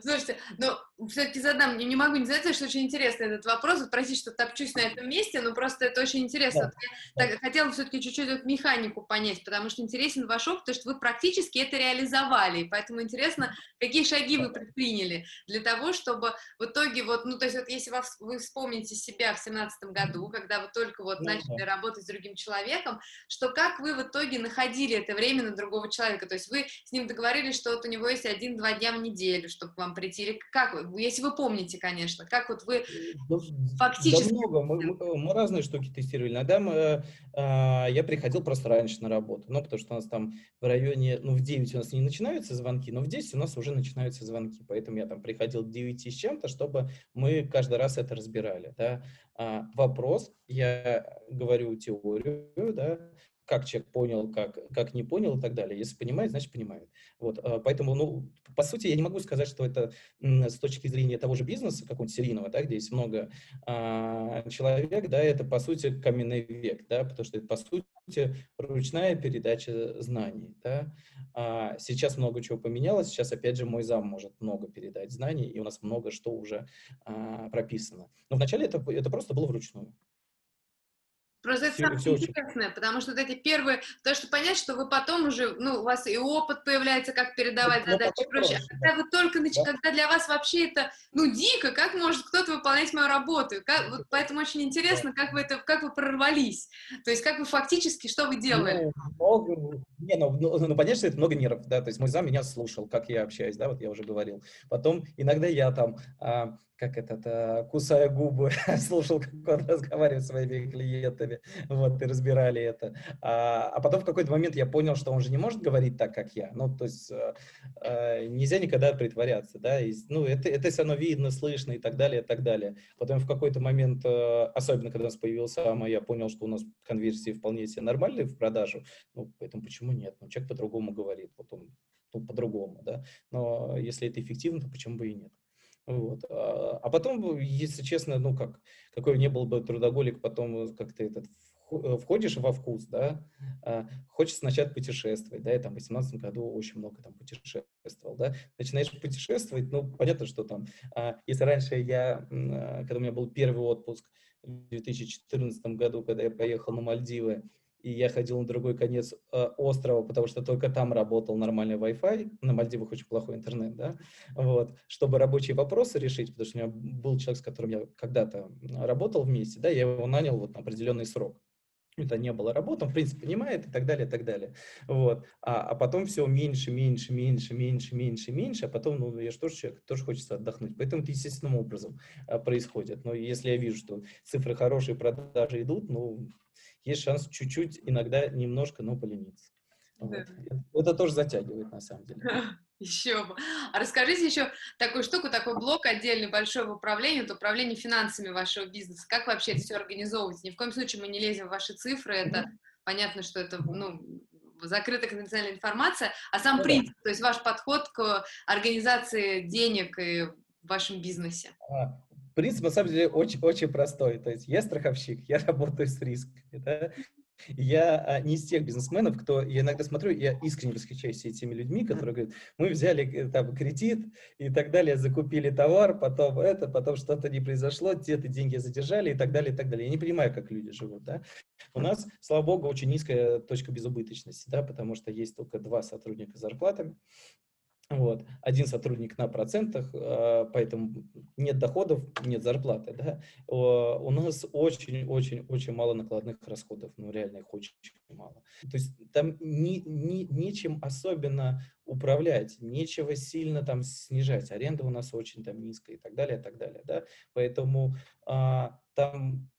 Слушайте, ну, все-таки задам, не, не могу не задать, что очень интересный этот вопрос, вот, простите, что топчусь на этом месте, но просто это очень интересно. Да. Вот я так, хотела все-таки чуть-чуть вот механику понять, потому что интересен ваш опыт, потому что вы практически это реализовали, и поэтому интересно, какие шаги вы предприняли для того, чтобы в итоге вот, ну, то есть вот если вы вспомните себя в семнадцатом году, когда вы только вот ну, начали да. работать с другим человеком, что как вы в итоге находили это время на другого человека, то есть вы с ним договорились, что вот у него есть один-два дня в неделю, неделю, чтобы к вам прийти? Или как вы, если вы помните, конечно, как вот вы да, фактически... Да много, мы, мы, мы разные штуки тестировали. Иногда мы, э, я приходил просто раньше на работу, ну, потому что у нас там в районе, ну, в 9 у нас не начинаются звонки, но в 10 у нас уже начинаются звонки, поэтому я там приходил к 9 с чем-то, чтобы мы каждый раз это разбирали, да. А, вопрос, я говорю теорию, да, как человек понял, как, как не понял и так далее. Если понимает, значит понимает. Вот, а, поэтому, ну, по сути, я не могу сказать, что это с точки зрения того же бизнеса, какого-нибудь серийного, да, где есть много а, человек, да, это, по сути, каменный век, да, потому что это, по сути, ручная передача знаний, да. А сейчас много чего поменялось, сейчас, опять же, мой зам может много передать знаний, и у нас много что уже а, прописано. Но вначале это, это просто было вручную. Просто это самое интересное, очень... потому что вот эти первые, то, что понять, что вы потом уже, ну, у вас и опыт появляется, как передавать ну, задачи и прочее. А когда вы только, нач... да. когда для вас вообще это, ну, дико, как может кто-то выполнять мою работу? Как... Вот поэтому очень интересно, да. как вы это, как вы прорвались. То есть, как вы фактически, что вы делали? Ну, много, не, ну, ну, ну, понятно, что это много нервов, да, то есть мой зам меня слушал, как я общаюсь, да, вот я уже говорил. Потом иногда я там, а, как этот, а, кусая губы, слушал, как он разговаривает с своими клиентами, вот, и разбирали это. А, а потом в какой-то момент я понял, что он же не может говорить так, как я. Ну, то есть а, а, нельзя никогда притворяться, да, и, ну, это, это все равно видно, слышно и так далее, и так далее. Потом в какой-то момент, особенно когда у нас появился АМА, я понял, что у нас конверсии вполне себе нормальные в продажу, ну, поэтому почему нет? Ну, человек по-другому говорит, вот он ну, по-другому, да, но если это эффективно, то почему бы и нет? Вот. А, а потом, если честно, ну как, какой не был бы трудоголик, потом как-то этот э, входишь во вкус, да, а, хочется начать путешествовать, да, я там в 2018 году очень много там путешествовал, да, начинаешь путешествовать, ну, понятно, что там, а, если раньше я, когда у меня был первый отпуск в 2014 году, когда я поехал на Мальдивы, и я ходил на другой конец э, острова, потому что только там работал нормальный Wi-Fi, на Мальдивах очень плохой интернет, да, вот, чтобы рабочие вопросы решить, потому что у меня был человек, с которым я когда-то работал вместе, да, я его нанял вот на определенный срок. Это не было работы, он, в принципе, понимает и так далее, и так далее. Вот. А, а потом все меньше, меньше, меньше, меньше, меньше, меньше, а потом, ну, я же тоже человек, тоже хочется отдохнуть. Поэтому это естественным образом а, происходит. Но если я вижу, что цифры хорошие, продажи идут, ну, есть шанс чуть-чуть, иногда немножко, но полениться. Вот. Это тоже затягивает, на самом деле. Еще бы. А расскажите еще такую штуку, такой блок отдельный большой в управлении, это управление финансами вашего бизнеса. Как вообще это все организовывать? Ни в коем случае мы не лезем в ваши цифры, это понятно, что это ну, закрытая конфиденциальная информация, а сам ну, принцип, да. то есть ваш подход к организации денег и в вашем бизнесе. Принцип, на самом деле, очень, очень простой. То есть я страховщик, я работаю с рисками. Да? Я а, не из тех бизнесменов, кто, я иногда смотрю, я искренне восхищаюсь этими людьми, которые говорят, мы взяли э, там кредит и так далее, закупили товар, потом это, потом что-то не произошло, те-то деньги задержали и так далее, и так далее. Я не понимаю, как люди живут, да. У нас, слава богу, очень низкая точка безубыточности, да, потому что есть только два сотрудника с зарплатами, вот. Один сотрудник на процентах, а, поэтому нет доходов, нет зарплаты. Да? У нас очень-очень-очень мало накладных расходов, ну реально их очень мало. То есть там ни, ни, нечем особенно управлять, нечего сильно там снижать. Аренда у нас очень там низкая и так далее, и так далее. Да? Поэтому а, там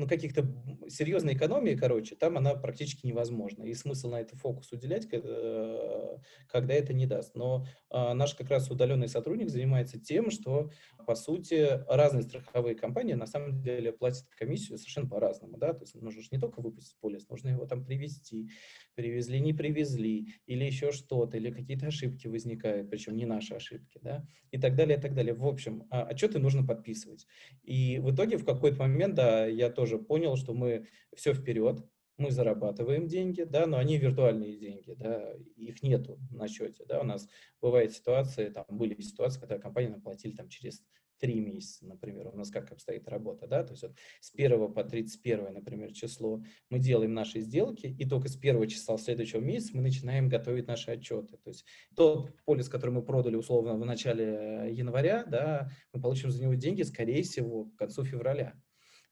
ну, каких-то серьезной экономии, короче, там она практически невозможна. И смысл на это фокус уделять, э, когда это не даст. Но а, наш как раз удаленный сотрудник занимается тем, что, по сути, разные страховые компании на самом деле платят комиссию совершенно по-разному. Да? То есть нужно же не только выпустить полис, нужно его там привезти, привезли, не привезли, или еще что-то, или какие-то ошибки возникают, причем не наши ошибки, да, и так далее, и так далее. В общем, а, отчеты нужно подписывать. И в итоге в какой-то момент, да, я тоже понял, что мы все вперед, мы зарабатываем деньги, да, но они виртуальные деньги, да, их нету на счете, да, у нас бывает ситуации, там были ситуации, когда компании нам платили там через три месяца, например, у нас как обстоит работа, да, то есть вот с 1 по 31, например, число мы делаем наши сделки, и только с 1 числа следующего месяца мы начинаем готовить наши отчеты, то есть тот полис, который мы продали условно в начале января, да, мы получим за него деньги, скорее всего, к концу февраля,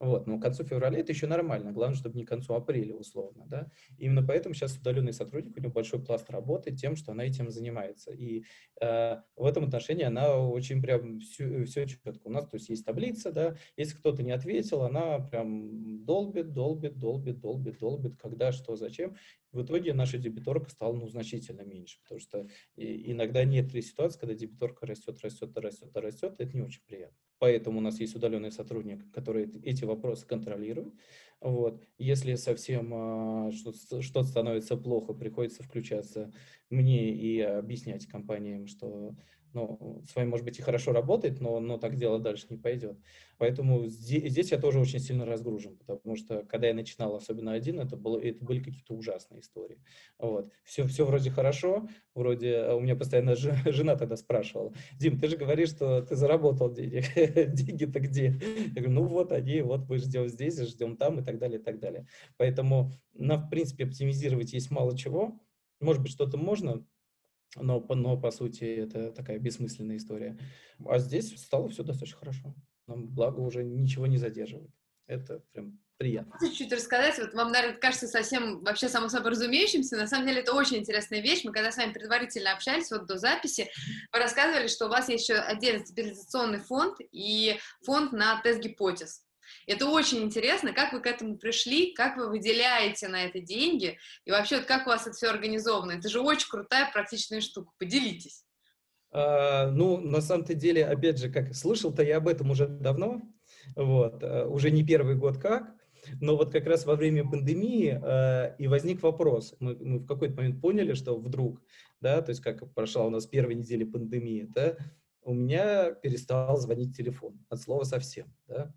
Вот, но к концу февраля это еще нормально, главное, чтобы не к концу апреля, условно, да. Именно поэтому сейчас удаленный сотрудник, у него большой пласт работы тем, что она этим занимается. И э, в этом отношении она очень прям все, все четко. У нас, то есть, есть таблица, да, если кто-то не ответил, она прям долбит, долбит, долбит, долбит, долбит, когда, что, зачем. В итоге наша дебиторка стала ну, значительно меньше, потому что иногда нет ситуации, когда дебиторка растет, растет, растет, растет, это не очень приятно. Поэтому у нас есть удаленный сотрудник, который эти вопросы контролирует. Вот. Если совсем а, что-то, что становится плохо, приходится включаться мне и объяснять компаниям, что ну, с вами, может быть, и хорошо работает, но, но так дело дальше не пойдет. Поэтому здесь, здесь я тоже очень сильно разгружен, потому что когда я начинал, особенно один, это, было, это были какие-то ужасные истории. Вот. Все, все вроде хорошо, вроде а у меня постоянно жена тогда спрашивала, Дим, ты же говоришь, что ты заработал денег, деньги-то где? Я говорю, ну вот они, вот мы ждем здесь, ждем там и так далее, и так далее. Поэтому нам, в принципе, оптимизировать есть мало чего. Может быть, что-то можно, но, но по сути это такая бессмысленная история. А здесь стало все достаточно хорошо. Нам, благо, уже ничего не задерживает. Это прям приятно. Чуть-чуть рассказать, вот вам, наверное, кажется совсем вообще само собой разумеющимся, на самом деле это очень интересная вещь, мы когда с вами предварительно общались, вот до записи, вы рассказывали, что у вас есть еще отдельный стабилизационный фонд и фонд на тест гипотез. Это очень интересно, как вы к этому пришли, как вы выделяете на это деньги, и вообще, вот как у вас это все организовано. Это же очень крутая практичная штука. Поделитесь. А, ну, на самом-то деле, опять же, как слышал-то я об этом уже давно, вот, а, уже не первый год как, но вот как раз во время пандемии э, и возник вопрос. Мы, мы в какой-то момент поняли, что вдруг, да, то есть как прошла у нас первая неделя пандемии, да, у меня перестал звонить телефон от слова совсем, да.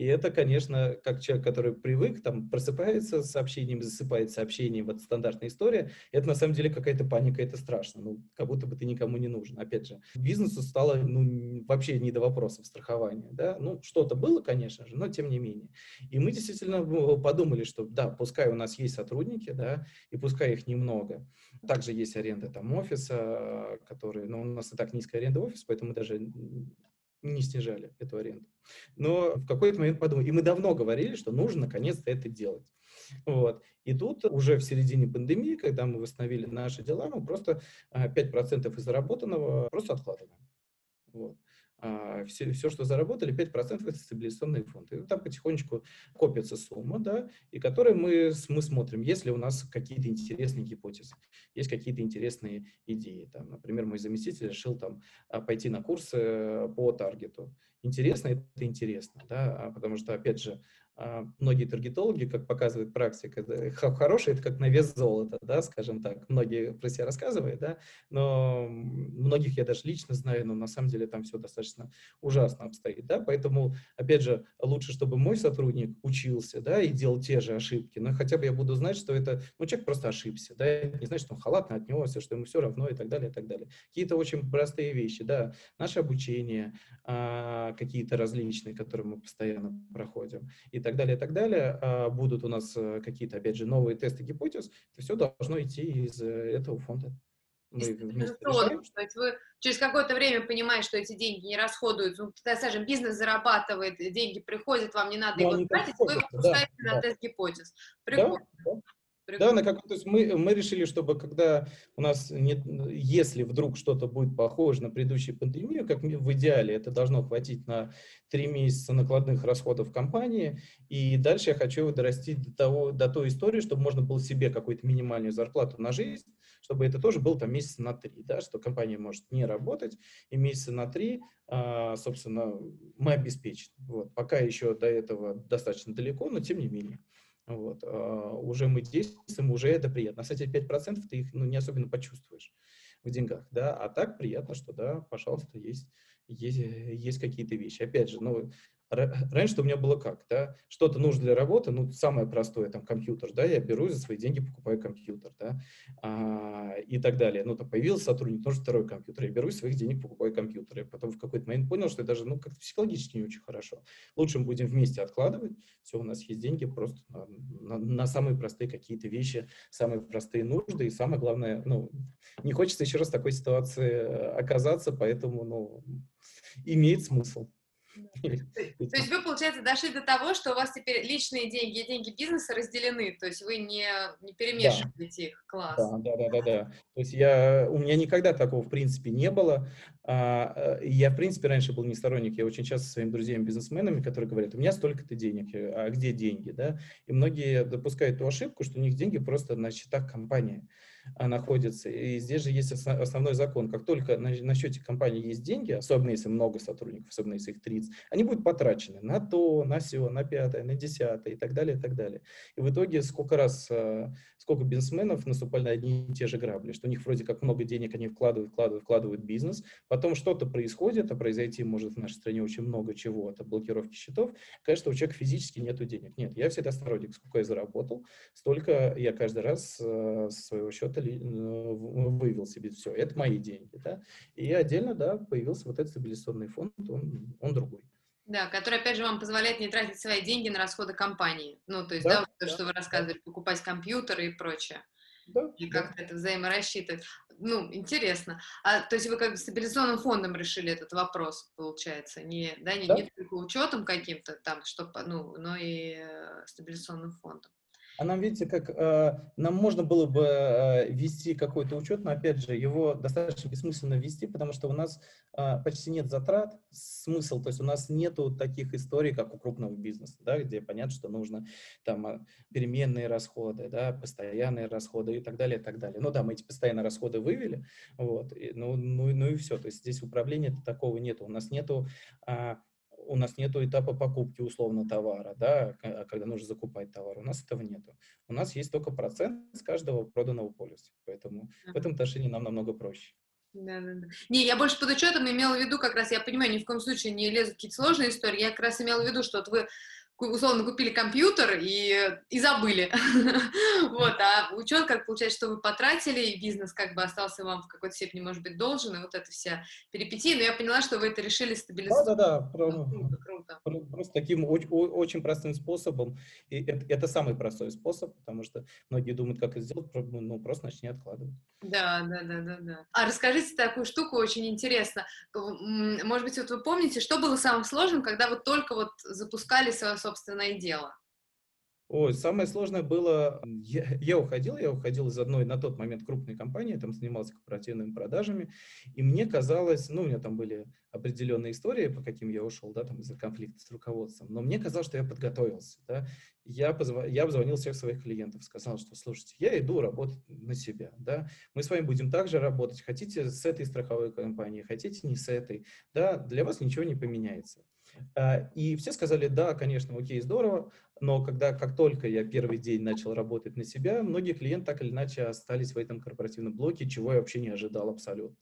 И это, конечно, как человек, который привык, там, просыпается с сообщением, засыпает сообщением, вот стандартная история, это на самом деле какая-то паника, это страшно, ну, как будто бы ты никому не нужен. Опять же, бизнесу стало, ну, вообще не до вопросов страхования, да, ну, что-то было, конечно же, но тем не менее. И мы действительно ну, подумали, что, да, пускай у нас есть сотрудники, да, и пускай их немного. Также есть аренда там офиса, который, ну, у нас и так низкая аренда офиса, поэтому даже не снижали эту аренду. Но в какой-то момент подумали, и мы давно говорили, что нужно наконец-то это делать. Вот. И тут уже в середине пандемии, когда мы восстановили наши дела, мы просто 5% из заработанного просто откладываем. Вот а, все, все, что заработали, 5% это стабилизационный фонд. И там потихонечку копится сумма, да, и которой мы, мы смотрим, есть ли у нас какие-то интересные гипотезы, есть какие-то интересные идеи. Там, например, мой заместитель решил там, а, пойти на курсы по таргету. Интересно это интересно, да, а потому что, опять же, а, многие таргетологи, как показывает практика, хорошие, это как на вес золота, да, скажем так. Многие про себя рассказывают, да, но многих я даже лично знаю, но на самом деле там все достаточно ужасно обстоит, да, поэтому, опять же, лучше, чтобы мой сотрудник учился, да, и делал те же ошибки, но хотя бы я буду знать, что это, ну, человек просто ошибся, да, не значит, что он халатно отнесся, что ему все равно и так далее, и так далее. Какие-то очень простые вещи, да, наше обучение, а, какие-то различные, которые мы постоянно проходим и так так далее, и так далее, а, будут у нас э, какие-то, опять же, новые тесты гипотез, это все должно идти из э, этого фонда. Мы. То есть вы через какое-то время понимаете, что эти деньги не расходуются, ну, скажем, бизнес зарабатывает, деньги приходят, вам не надо его тратить, вы его пускаете да, на да. тест гипотез. Прикольно. Да, да. Да, на как, то есть мы, мы решили, чтобы когда у нас, нет, если вдруг что-то будет похоже на предыдущую пандемию, как в идеале это должно хватить на три месяца накладных расходов компании, и дальше я хочу его дорастить до, того, до той истории, чтобы можно было себе какую-то минимальную зарплату на жизнь, чтобы это тоже было там месяца на три, да, что компания может не работать, и месяца на три, а, собственно, мы обеспечены. Вот. Пока еще до этого достаточно далеко, но тем не менее. Вот. А, уже мы действуем, уже это приятно. Кстати, 5% ты их ну, не особенно почувствуешь в деньгах, да, а так приятно, что, да, пожалуйста, есть, есть, есть какие-то вещи. Опять же, ну, Раньше у меня было как, да, что-то нужно для работы, ну, самое простое, там, компьютер, да, я беру за свои деньги, покупаю компьютер, да, а, и так далее. Ну, там появился сотрудник, нужен второй компьютер, я беру из своих денег, покупаю компьютер. И потом в какой-то момент понял, что это даже, ну, как-то психологически не очень хорошо. Лучше мы будем вместе откладывать, все, у нас есть деньги просто на, на, на самые простые какие-то вещи, самые простые нужды, и самое главное, ну, не хочется еще раз в такой ситуации оказаться, поэтому, ну, имеет смысл. То есть вы, получается, дошли до того, что у вас теперь личные деньги и деньги бизнеса разделены, то есть вы не, не перемешиваете их, класс. Да, да, да, да, да. То есть я, у меня никогда такого, в принципе, не было. А, э, я, в принципе, раньше был не сторонник, я очень часто со своими друзьями-бизнесменами, которые говорят, у меня столько-то денег, а где деньги, да? И многие допускают ту ошибку, что у них деньги просто на счетах компании. Находится. И здесь же есть основной закон. Как только на, на счете компании есть деньги, особенно если много сотрудников, особенно если их 30, они будут потрачены на то, на все, на пятое, на десятое и так далее, и так далее. И в итоге сколько раз, а, сколько бизнесменов наступали на одни и те же грабли, что у них вроде как много денег, они вкладывают, вкладывают, вкладывают бизнес, потом что-то происходит, а произойти может в нашей стране очень много чего, от блокировки счетов, конечно, у человека физически нет денег. Нет, я всегда сторонник, сколько я заработал, столько я каждый раз со своего счета счета э, вывел себе все. Это мои деньги, да. И отдельно, да, появился вот этот стабилизационный фонд, он, он другой. Да, который, опять же, вам позволяет не тратить свои деньги на расходы компании. Ну, то есть, да, да вот то, что вы рассказывали, да. покупать компьютеры и прочее. Да, и как-то да. это взаиморассчитывать. Ну, интересно. А, то есть вы как бы стабилизационным фондом решили этот вопрос, получается, не, да, не, да. не только учетом каким-то там, что, ну, но и э, стабилизационным фондом. А нам, видите, как э, нам можно было бы э, вести какой-то учет, но, опять же, его достаточно бессмысленно вести, потому что у нас э, почти нет затрат, смысл, то есть у нас нету таких историй, как у крупного бизнеса, да, где понятно, что нужно там э, переменные расходы, да, постоянные расходы и так далее, и так далее. Ну да, мы эти постоянные расходы вывели, вот, и, ну, ну, ну и все, то есть здесь управления такого нету, у нас нету э, у нас нет этапа покупки условно товара, да, когда нужно закупать товар. У нас этого нету. У нас есть только процент с каждого проданного полюса. Поэтому в этом отношении нам намного проще. Да, да, да. Не, я больше под учетом имела в виду, как раз, я понимаю, ни в коем случае не лезу в какие-то сложные истории, я как раз имела в виду, что вот вы условно купили компьютер и, и забыли. вот, а учет, как получается, что вы потратили, и бизнес как бы остался вам в какой-то степени, может быть, должен, и вот эта вся перипетия, но я поняла, что вы это решили стабилизировать. Да-да-да, круто, круто. Просто таким очень простым способом, и это, это самый простой способ, потому что многие думают, как это сделать, ну, просто начни откладывать. Да, да, да, да, да. А расскажите такую штуку, очень интересно. Может быть, вот вы помните, что было самым сложным, когда вы только вот запускали свое собственное дело? Ой, самое сложное было, я, я уходил, я уходил из одной на тот момент крупной компании, там занимался корпоративными продажами, и мне казалось, ну, у меня там были определенные истории, по каким я ушел, да, там из-за конфликта с руководством, но мне казалось, что я подготовился, да, я, позв... я обзвонил всех своих клиентов, сказал, что, слушайте, я иду работать на себя, да, мы с вами будем также работать, хотите с этой страховой компанией, хотите не с этой, да, для вас ничего не поменяется. А, и все сказали, да, конечно, окей, здорово, но когда, как только я первый день начал работать на себя, многие клиенты так или иначе остались в этом корпоративном блоке, чего я вообще не ожидал абсолютно.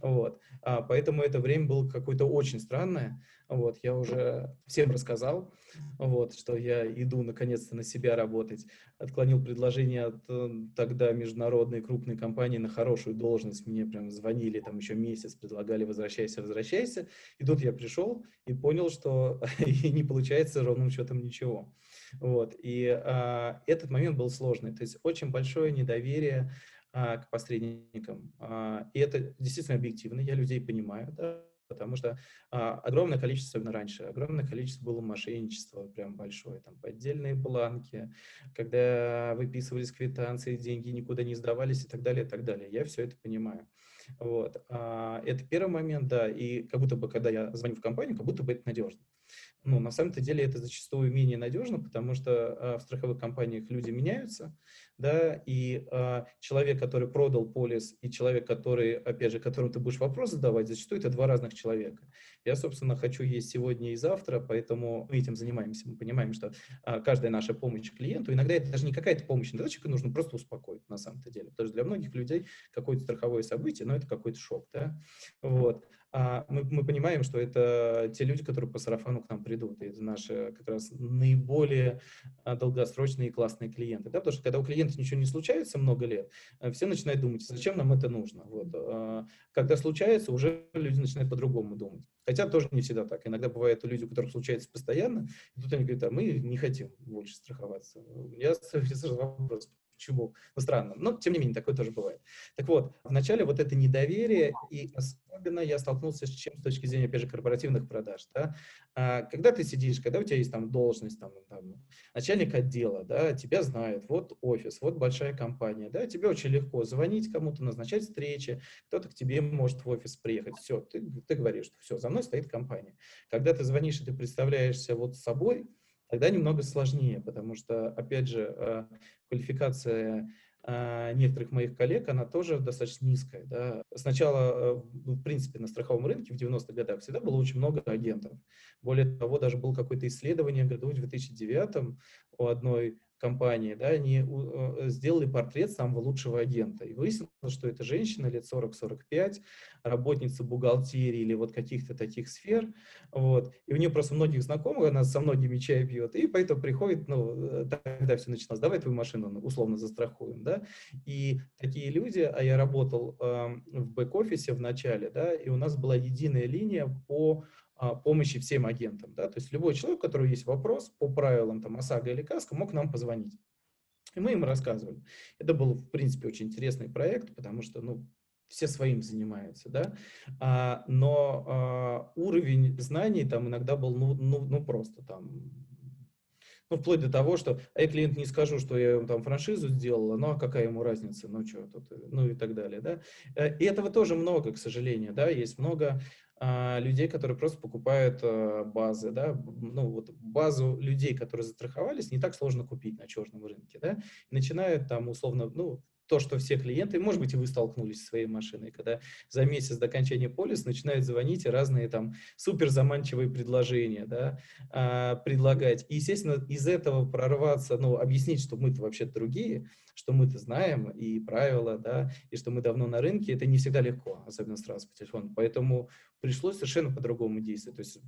Вот. А, поэтому это время было какое-то очень странное. Вот. Я уже всем рассказал, вот, что я иду наконец-то на себя работать. Отклонил предложение от э, тогда международной крупной компании на хорошую должность. Мне прям звонили там еще месяц, предлагали возвращайся, возвращайся. И тут я пришел и понял, что не получается ровным счетом ничего. Вот. И а, этот момент был сложный. То есть очень большое недоверие к посредникам. А, и это действительно объективно, я людей понимаю, да, потому что а, огромное количество, особенно раньше, огромное количество было мошенничества, прям большое, там поддельные бланки, когда выписывались квитанции, деньги никуда не сдавались и так далее, и так далее. Я все это понимаю. Вот. А, это первый момент, да, и как будто бы, когда я звоню в компанию, как будто бы это надежно. Ну, на самом-то деле это зачастую менее надежно, потому что э, в страховых компаниях люди меняются, да, и э, человек, который продал полис, и человек, который, опять же, которому ты будешь вопрос задавать, зачастую это два разных человека. Я, собственно, хочу есть сегодня и завтра, поэтому мы этим занимаемся. Мы понимаем, что э, каждая наша помощь клиенту, иногда это даже не какая-то помощь, иногда человеку нужно просто успокоить на самом-то деле, потому что для многих людей какое-то страховое событие, но это какой-то шок, да, вот мы, мы понимаем, что это те люди, которые по сарафану к нам придут. И это наши как раз наиболее а, долгосрочные и классные клиенты. Да? Потому что когда у клиента ничего не случается много лет, э, все начинают думать, зачем нам это нужно. Вот. А когда случается, уже люди начинают по-другому думать. Хотя тоже не всегда так. Иногда бывает у людей, у которых случается постоянно, и тут они говорят, а мы не хотим больше страховаться. Я сразу вопрос, почему? Ну, странно. Но, тем не менее, такое тоже бывает. Так вот, вначале вот это недоверие, и особенно я столкнулся с чем с точки зрения, опять же, корпоративных продаж. Да? А, когда ты сидишь, когда у тебя есть там должность, там, там, начальник отдела, да, тебя знает, вот офис, вот большая компания, да, тебе очень легко звонить кому-то, назначать встречи, кто-то к тебе может в офис приехать. Все, ты, ты говоришь, что все, за мной стоит компания. Когда ты звонишь и ты представляешься вот собой, тогда немного сложнее, потому что, опять же, э, квалификация э, некоторых моих коллег, она тоже достаточно низкая. Да. Сначала, э, ну, в принципе, на страховом рынке в 90-х годах всегда было очень много агентов. Более того, даже было какое-то исследование году в 2009 у одной компании, да, они э, сделали портрет самого лучшего агента. И выяснилось, что это женщина лет 40-45, работница бухгалтерии или вот каких-то таких сфер. Вот. И у нее просто многих знакомых, она со многими чай пьет, и поэтому приходит, ну, э, тогда все начиналось, давай твою машину условно застрахуем, да. И такие люди, а я работал э, в бэк-офисе в начале, да, и у нас была единая линия по помощи всем агентам. Да? То есть любой человек, у которого есть вопрос по правилам там, ОСАГО или КАСКО, мог нам позвонить. И мы им рассказывали. Это был, в принципе, очень интересный проект, потому что ну, все своим занимаются, да, а, но а, уровень знаний там иногда был, ну, ну, ну просто там, ну, вплоть до того, что а я клиент не скажу, что я ему там франшизу сделала, ну, а какая ему разница, ну, что тут, ну, и так далее, да. Э, и этого тоже много, к сожалению, да, есть много а, людей, которые просто покупают а, базы, да, ну вот базу людей, которые застраховались, не так сложно купить на черном рынке, да, начинают там условно, ну, то, что все клиенты, может быть, и вы столкнулись со своей машиной, когда за месяц до окончания полиса начинают звонить и разные там супер заманчивые предложения, да, а, предлагать. И, естественно, из этого прорваться, ну, объяснить, что мы-то вообще другие, что мы-то знаем и правила, да, и что мы давно на рынке, это не всегда легко, особенно сразу по телефону. Поэтому пришлось совершенно по-другому действовать. То есть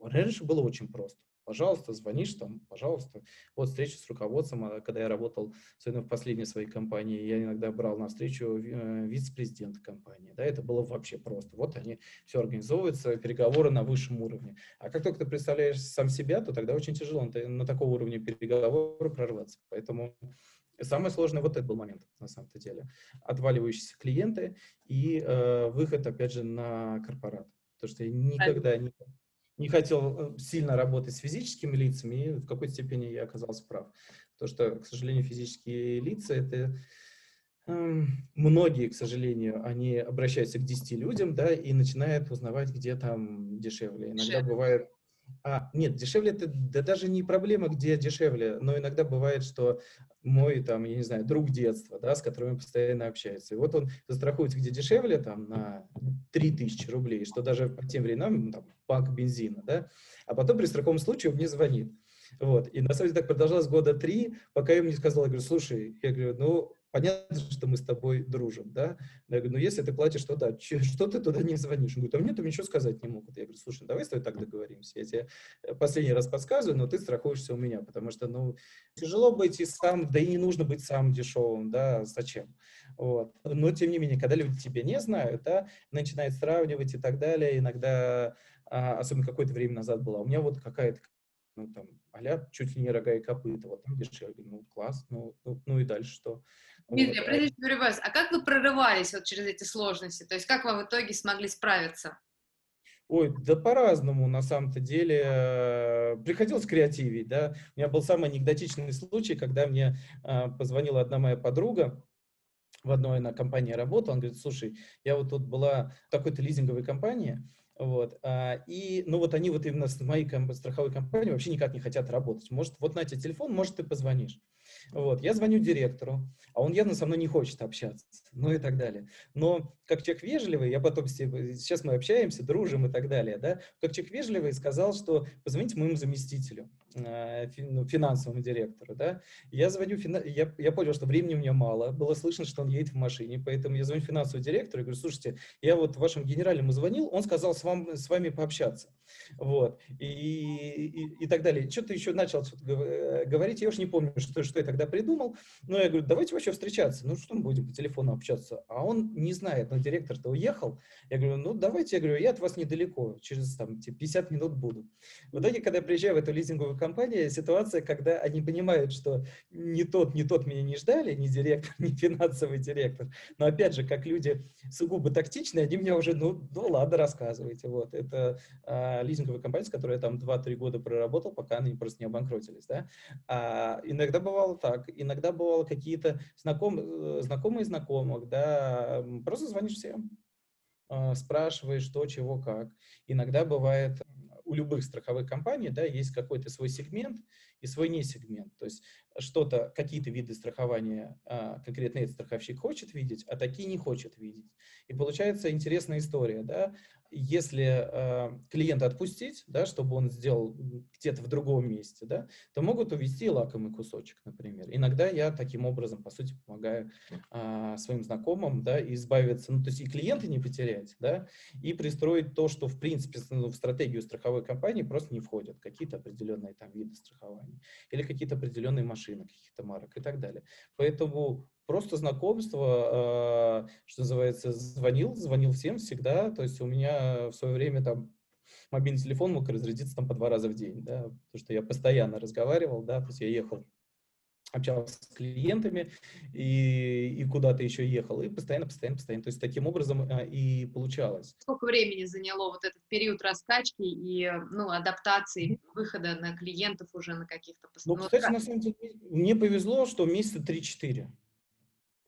раньше было очень просто. Пожалуйста, звонишь там, пожалуйста. Вот встреча с руководством, а когда я работал, особенно в последней своей компании, я иногда брал на встречу э, вице-президента компании. Да, это было вообще просто. Вот они все организовываются, переговоры на высшем уровне. А как только ты представляешь сам себя, то тогда очень тяжело на, на таком уровне переговоры прорваться. Поэтому Самое сложное вот этот был момент, на самом-то деле. Отваливающиеся клиенты и э, выход, опять же, на корпорат. Потому что я никогда не, не хотел э, сильно работать с физическими лицами, и в какой-то степени я оказался прав. Потому что, к сожалению, физические лица — это э, многие, к сожалению, они обращаются к 10 людям, да, и начинают узнавать, где там дешевле. Иногда бывает а, нет, дешевле это да, даже не проблема, где дешевле, но иногда бывает, что мой, там, я не знаю, друг детства, да, с которым я постоянно общаюсь, и вот он застрахуется где дешевле, там, на 3000 рублей, что даже по тем временам, там, банк бензина, да, а потом при страховом случае он мне звонит. Вот. И на самом деле так продолжалось года три, пока я ему не сказал, я говорю, слушай, я говорю, ну, понятно, что мы с тобой дружим, да? Я говорю, ну если ты платишь, то да, что ты туда не звонишь? Он говорит, а мне там ничего сказать не могут. Я говорю, слушай, давай с тобой так договоримся. Я тебе э, последний раз подсказываю, но ты страхуешься у меня, потому что, ну, тяжело быть и сам, да и не нужно быть самым дешевым, да, зачем? Вот. Но, тем не менее, когда люди тебя не знают, да, начинают сравнивать и так далее, иногда, а, особенно какое-то время назад было, у меня вот какая-то ну, там, а чуть ли не рога и копыта, вот там дешевле. Ну, класс, ну, ну, ну и дальше что? Дмитрий, прежде вас, а как вы прорывались вот через эти сложности? То есть как вы в итоге смогли справиться? Ой, да по-разному, на самом-то деле. Приходилось креативить, да. У меня был самый анекдотичный случай, когда мне э, позвонила одна моя подруга, в одной на компании работала, он говорит, слушай, я вот тут была в такой-то лизинговой компании, вот. А, и, ну, вот они вот именно с моей страховой компанией вообще никак не хотят работать. Может, вот на тебе телефон, может, ты позвонишь. Вот. Я звоню директору, а он явно со мной не хочет общаться, ну и так далее. Но как человек вежливый, я потом, сейчас мы общаемся, дружим и так далее, да, как человек вежливый сказал, что позвоните моему заместителю. Э, ну, финансовому директору, да, я звоню, я, я понял, что времени у меня мало, было слышно, что он едет в машине, поэтому я звоню финансовому директору и говорю, слушайте, я вот вашему генеральному звонил, он сказал с, вам, с вами пообщаться, вот, и, и, и так далее. Что-то еще начал э, говорить, я уж не помню, что, что я тогда придумал, но я говорю, давайте вообще встречаться, ну что мы будем по телефону общаться, а он не знает, но директор-то уехал, я говорю, ну давайте, я говорю, я от вас недалеко, через там 50 минут буду. В итоге, когда я приезжаю в эту лизинговую компании ситуация, когда они понимают, что ни тот, ни тот меня не ждали, ни директор, ни финансовый директор. Но опять же, как люди сугубо тактичные, они мне уже, ну, ну ладно, рассказывайте. Вот. Это а, лизинговая компания, с которой я там 2-3 года проработал, пока они просто не обанкротились. Да? А, иногда бывало так. Иногда бывало какие-то знаком, э, знакомые знакомых, да, просто звонишь всем, а, спрашиваешь, что, чего, как. Иногда бывает у любых страховых компаний, да, есть какой-то свой сегмент и свой не сегмент. То есть что-то, какие-то виды страхования а, конкретно этот страховщик хочет видеть, а такие не хочет видеть. И получается интересная история, да, если э, клиента отпустить, да, чтобы он сделал где-то в другом месте, да, то могут увести лакомый кусочек, например. Иногда я таким образом, по сути, помогаю э, своим знакомым да, избавиться, ну, то есть и клиента не потерять, да, и пристроить то, что, в принципе, ну, в стратегию страховой компании просто не входят, какие-то определенные там виды страхования или какие-то определенные машины, каких-то марок и так далее. Поэтому просто знакомство, а, что называется, звонил, звонил всем всегда, то есть у меня в свое время там мобильный телефон мог разрядиться там по два раза в день, да, потому что я постоянно разговаривал, да, то есть я ехал общался с клиентами и, и куда-то еще ехал, и постоянно, постоянно, постоянно. То есть таким образом а, и получалось. Сколько времени заняло вот этот период раскачки и ну, адаптации, выхода на клиентов уже на каких-то... Ну, кстати, на самом деле, мне повезло, что месяца 3-4.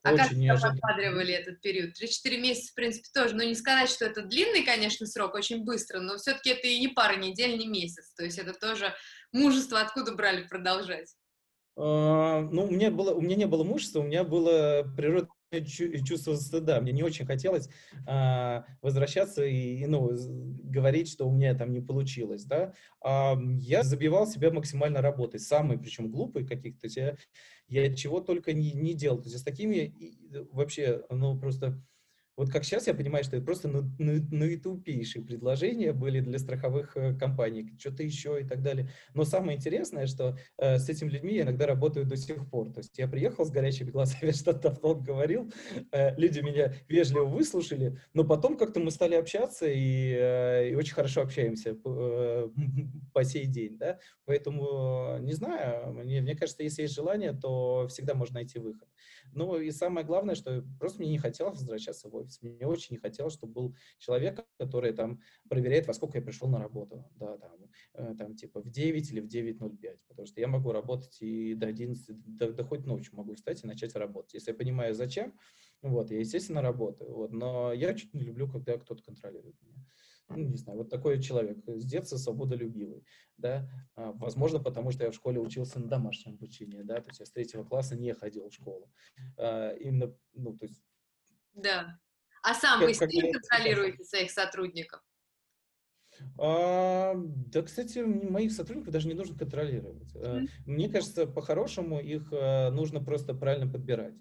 А Очень как вы подпадривали этот период? 3-4 месяца, в принципе, тоже. Ну, не сказать, что это длинный, конечно, срок, очень быстро, но все-таки это и не пара недель, не месяц. То есть это тоже мужество откуда брали продолжать? А, ну, у меня, было, у меня не было мужества, у меня было природное чувство стыда. Мне не очень хотелось а, возвращаться и, ну, говорить, что у меня там не получилось, да. А, я забивал себя максимально работой, самый, причем глупый каких-то. Я, я чего только не, не делал. То есть с такими вообще, ну, просто вот как сейчас я понимаю, что это просто ну, ну, наитупейшие предложения были для страховых э, компаний, что-то еще и так далее. Но самое интересное, что э, с этими людьми я иногда работаю до сих пор. То есть я приехал с горячими глазами, что-то в говорил, э, люди меня вежливо выслушали, но потом как-то мы стали общаться и, э, и очень хорошо общаемся э, по сей день. Да? Поэтому, не знаю, мне, мне кажется, если есть желание, то всегда можно найти выход. Ну и самое главное, что просто мне не хотелось возвращаться в офис. Мне очень не хотелось, чтобы был человек, который там проверяет, во сколько я пришел на работу. Да, там, э, там типа в 9 или в 9.05. Потому что я могу работать и до 11, до, до хоть ночью могу встать и начать работать. Если я понимаю, зачем, вот, я, естественно, работаю. Вот, но я очень не люблю, когда кто-то контролирует меня ну, не знаю, вот такой человек, с детства свободолюбивый, да, а, возможно, потому что я в школе учился на домашнем обучении, да, то есть я с третьего класса не ходил в школу, а, именно, ну, то есть... Да, а сам вы я... контролируете своих сотрудников? А, да, кстати, моих сотрудников даже не нужно контролировать. Mm-hmm. Мне кажется, по-хорошему их а, нужно просто правильно подбирать.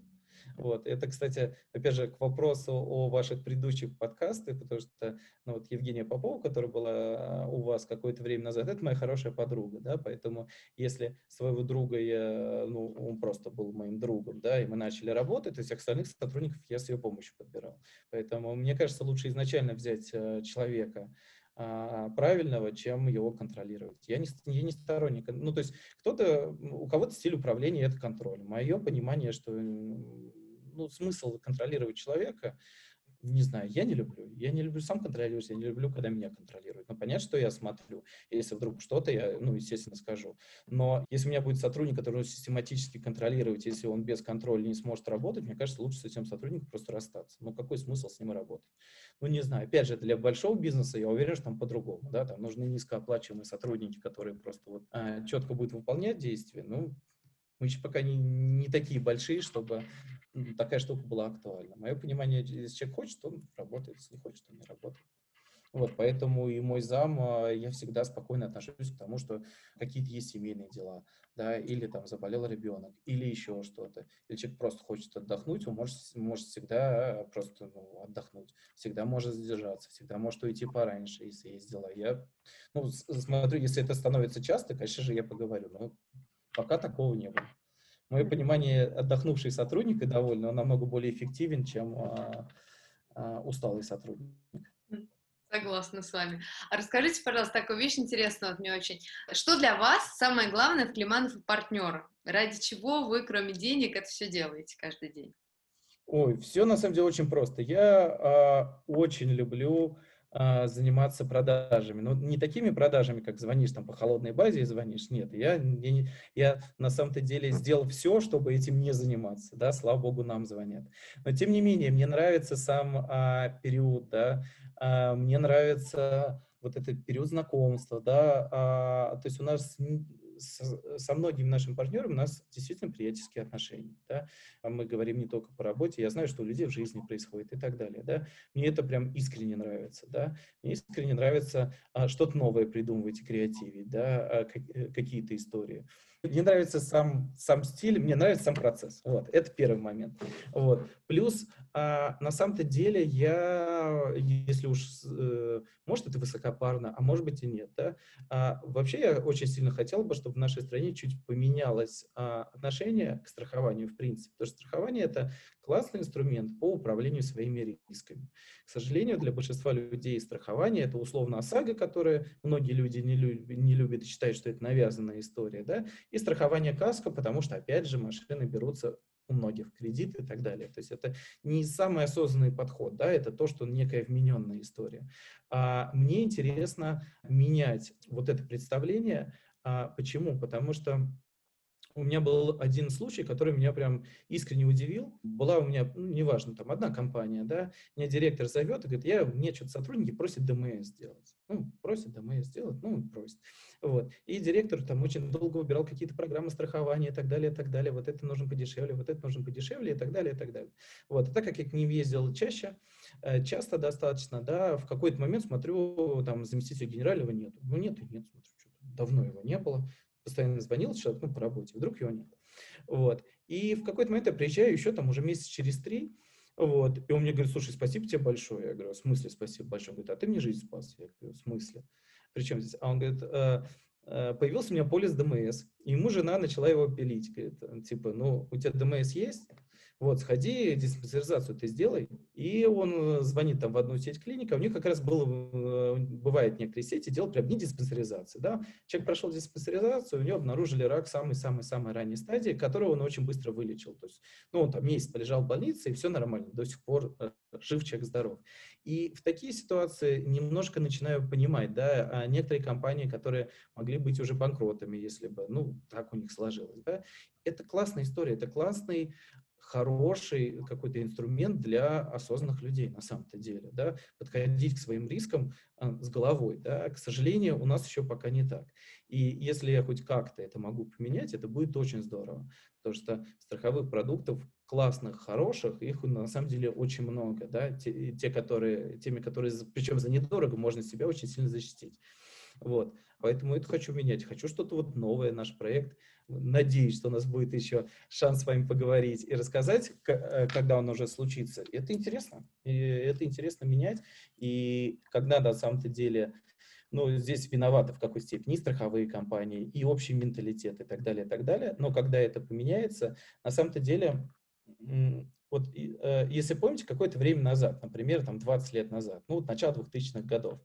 Вот. Это, кстати, опять же, к вопросу о ваших предыдущих подкастах, потому что ну, вот Евгения Попова, которая была а, у вас какое-то время назад, это моя хорошая подруга, да, поэтому если своего друга я, ну, он просто был моим другом, да, и мы начали работать, то есть остальных сотрудников я с ее помощью подбирал. Поэтому мне кажется, лучше изначально взять э, человека, а, правильного, чем его контролировать. Я не, я не сторонник. Ну, то есть кто-то, у кого-то стиль управления – это контроль. Мое понимание, что ну, смысл контролировать человека, не знаю, я не люблю. Я не люблю сам контролировать, я не люблю, когда меня контролируют. Но понятно, что я смотрю. Если вдруг что-то, я, ну, естественно, скажу. Но если у меня будет сотрудник, который систематически контролировать, если он без контроля не сможет работать, мне кажется, лучше с этим сотрудником просто расстаться. Ну, какой смысл с ним работать? Ну, не знаю. Опять же, для большого бизнеса я уверен, что там по-другому. Да? Там нужны низкооплачиваемые сотрудники, которые просто вот а, четко будут выполнять действия. Ну, мы еще пока не, не такие большие, чтобы такая штука была актуальна. Мое понимание, если человек хочет, он работает, если не хочет, он не работает. Вот, поэтому и мой зам, а, я всегда спокойно отношусь к тому, что какие-то есть семейные дела, да, или там заболел ребенок, или еще что-то, или человек просто хочет отдохнуть, он может, может всегда просто ну, отдохнуть, всегда может задержаться, всегда может уйти пораньше, если есть дела. Я, ну, смотрю, если это становится часто, конечно же, я поговорю, но пока такого не было мое понимание, отдохнувший сотрудник и довольный, он намного более эффективен, чем а, а, усталый сотрудник. Согласна с вами. А расскажите, пожалуйста, такую вещь интересную, вот мне очень. Что для вас самое главное в Климанов и партнерах? Ради чего вы, кроме денег, это все делаете каждый день? Ой, все на самом деле очень просто. Я э, очень люблю заниматься продажами. Но не такими продажами, как звонишь там по холодной базе и звонишь. Нет, я, я, я на самом-то деле сделал все, чтобы этим не заниматься. Да, слава богу, нам звонят. Но тем не менее, мне нравится сам э, период, да, э, мне нравится вот этот период знакомства, да, а, то есть у нас со, многими нашими партнерами у нас действительно приятельские отношения. Да? А мы говорим не только по работе, я знаю, что у людей в жизни происходит и так далее. Да? Мне это прям искренне нравится. Да? Мне искренне нравится а, что-то новое придумывать и креативить, да? а, э, какие-то истории. Мне нравится сам, сам стиль, мне нравится сам процесс. Вот, это первый момент. Вот. Плюс, а, на самом-то деле, я, если уж, э, может, это высокопарно, а может быть и нет, да, а, вообще я очень сильно хотел бы, чтобы в нашей стране чуть поменялось а, отношение к страхованию в принципе, потому что страхование – это классный инструмент по управлению своими рисками. К сожалению, для большинства людей страхование – это условно ОСАГО, которое многие люди не, люб, не любят и считают, что это навязанная история, да, и страхование КАСКО, потому что, опять же, машины берутся у многих кредит и так далее. То есть это не самый осознанный подход, да, это то, что некая вмененная история. А мне интересно менять вот это представление. А почему? Потому что у меня был один случай, который меня прям искренне удивил. Была у меня, ну, неважно, там одна компания, да, меня директор зовет и говорит, я, мне что-то сотрудники просят ДМС сделать. Ну, просят ДМС сделать, ну, просят. Вот. И директор там очень долго выбирал какие-то программы страхования и так далее, и так далее. Вот это нужно подешевле, вот это нужно подешевле и так далее, и так далее. Вот. И так как я к ним ездил чаще, э, часто достаточно, да, в какой-то момент смотрю, там, заместителя генерального нету. Ну, нет и нет, смотрю, что давно его не было постоянно звонил человек, ну, по работе, вдруг его нет. Вот. И в какой-то момент я приезжаю еще там уже месяц через три, вот, и он мне говорит, слушай, спасибо тебе большое. Я говорю, в смысле спасибо большое? Он говорит, а ты мне жизнь спас. Я говорю, в смысле? Причем здесь? А он говорит, «Э, э, появился у меня полис ДМС, и ему жена начала его пилить. Говорит, типа, ну, у тебя ДМС есть? Вот, сходи, диспансеризацию ты сделай. И он э, звонит там в одну сеть клиника, у них как раз было, э, бывает некоторые сети, делают прям не диспансеризацию, да. Человек прошел диспансеризацию, у него обнаружили рак самой-самой-самой ранней стадии, которого он очень быстро вылечил. То есть, ну, он там месяц полежал в больнице, и все нормально, до сих пор э, жив человек, здоров. И в такие ситуации немножко начинаю понимать, да, а некоторые компании, которые могли быть уже банкротами, если бы, ну, так у них сложилось, да, это классная история, это классный хороший какой-то инструмент для осознанных людей на самом-то деле, да, подходить к своим рискам а, с головой, да, к сожалению, у нас еще пока не так. И если я хоть как-то это могу поменять, это будет очень здорово, потому что страховых продуктов классных, хороших, их на самом деле очень много, да, те, те которые, теми, которые, причем за недорого, можно себя очень сильно защитить. Вот. Поэтому это хочу менять. Хочу что-то вот новое, наш проект. Надеюсь, что у нас будет еще шанс с вами поговорить и рассказать, э, когда он уже случится. Это интересно. И это интересно менять. И когда на самом-то деле ну, здесь виноваты в какой степени и страховые компании, и общий менталитет, и так далее, и так далее. Но когда это поменяется, на самом-то деле вот э, если помните, какое-то время назад, например, там 20 лет назад, ну вот начало 2000-х годов,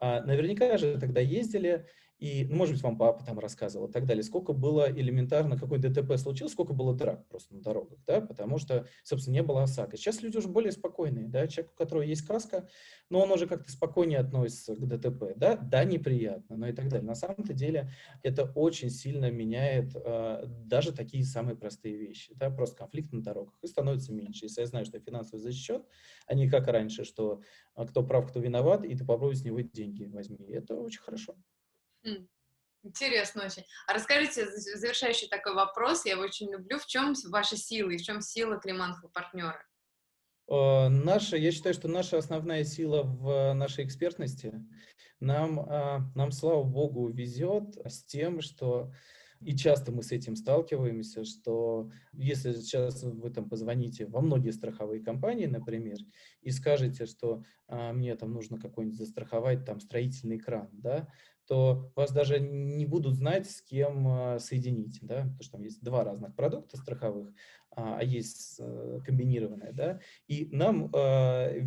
э, наверняка же тогда ездили и, ну, может быть, вам папа там рассказывал и так далее, сколько было элементарно, какой ДТП случился, сколько было драк просто на дорогах, да, потому что, собственно, не было ОСАГО. Сейчас люди уже более спокойные, да, человек, у которого есть каска, но он уже как-то спокойнее относится к ДТП, да, да, неприятно, но и так далее. На самом-то деле это очень сильно меняет э, даже такие самые простые вещи, да, просто конфликт на дорогах, и становится меньше. Если я знаю, что я финансово защищен, а не как раньше, что а, кто прав, кто виноват, и ты попробуй с него деньги возьми. Это очень хорошо. Интересно очень. А расскажите, завершающий такой вопрос, я его очень люблю. В чем ваша сила и в чем сила Климанского партнера? Э, наша, я считаю, что наша основная сила в нашей экспертности. Нам, а, нам слава богу, везет с тем, что и часто мы с этим сталкиваемся, что если сейчас вы там позвоните во многие страховые компании, например, и скажете, что а, мне там нужно какой-нибудь застраховать там строительный кран, да, то вас даже не будут знать, с кем а, соединить, да, потому что там есть два разных продукта страховых, а, а есть э, комбинированное, да, и нам, э,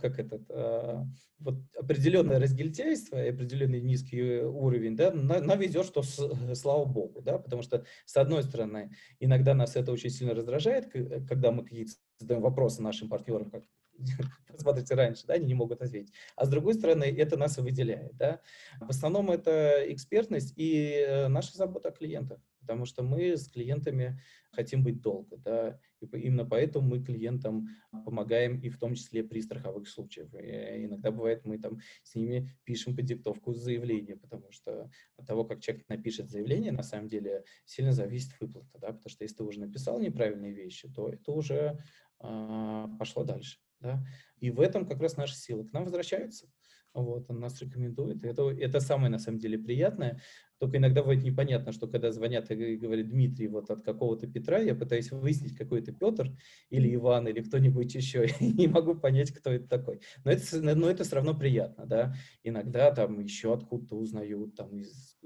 как этот, э, вот определенное разгильтяйство и определенный низкий уровень, да, нам ведет, что слава богу, да, потому что, с одной стороны, иногда нас это очень сильно раздражает, когда мы какие-то задаем вопросы нашим партнерам, как посмотрите раньше, да, они не могут ответить. А с другой стороны, это нас выделяет, да. В основном это экспертность и наша забота о клиентах потому что мы с клиентами хотим быть долго, да, и именно поэтому мы клиентам помогаем и в том числе при страховых случаях. И иногда бывает, мы там с ними пишем под диктовку заявление, потому что от того, как человек напишет заявление, на самом деле сильно зависит выплата, да, потому что если ты уже написал неправильные вещи, то это уже э, пошло дальше, да, и в этом как раз наша сила. К нам возвращаются, вот, он нас рекомендует. Это, это самое, на самом деле, приятное. Только иногда бывает непонятно, что когда звонят и говорят, Дмитрий, вот от какого-то Петра, я пытаюсь выяснить, какой это Петр или Иван или кто-нибудь еще, и не могу понять, кто это такой. Но это, но это все равно приятно, да. Иногда там еще откуда-то узнают, там из,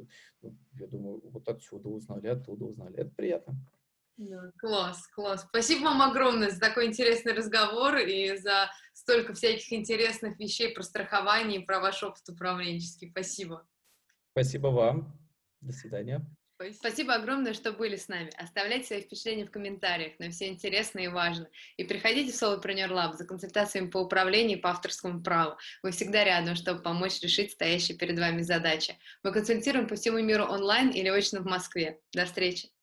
ну, я думаю, вот отсюда узнали, оттуда узнали. Это приятно. Да, класс, класс. Спасибо вам огромное за такой интересный разговор и за столько всяких интересных вещей про страхование и про ваш опыт управленческий. Спасибо. Спасибо вам. До свидания. Спасибо огромное, что были с нами. Оставляйте свои впечатления в комментариях, нам все интересно и важно. И приходите в Solopreneur Lab за консультациями по управлению и по авторскому праву. Мы всегда рядом, чтобы помочь решить стоящие перед вами задачи. Мы консультируем по всему миру онлайн или очно в Москве. До встречи!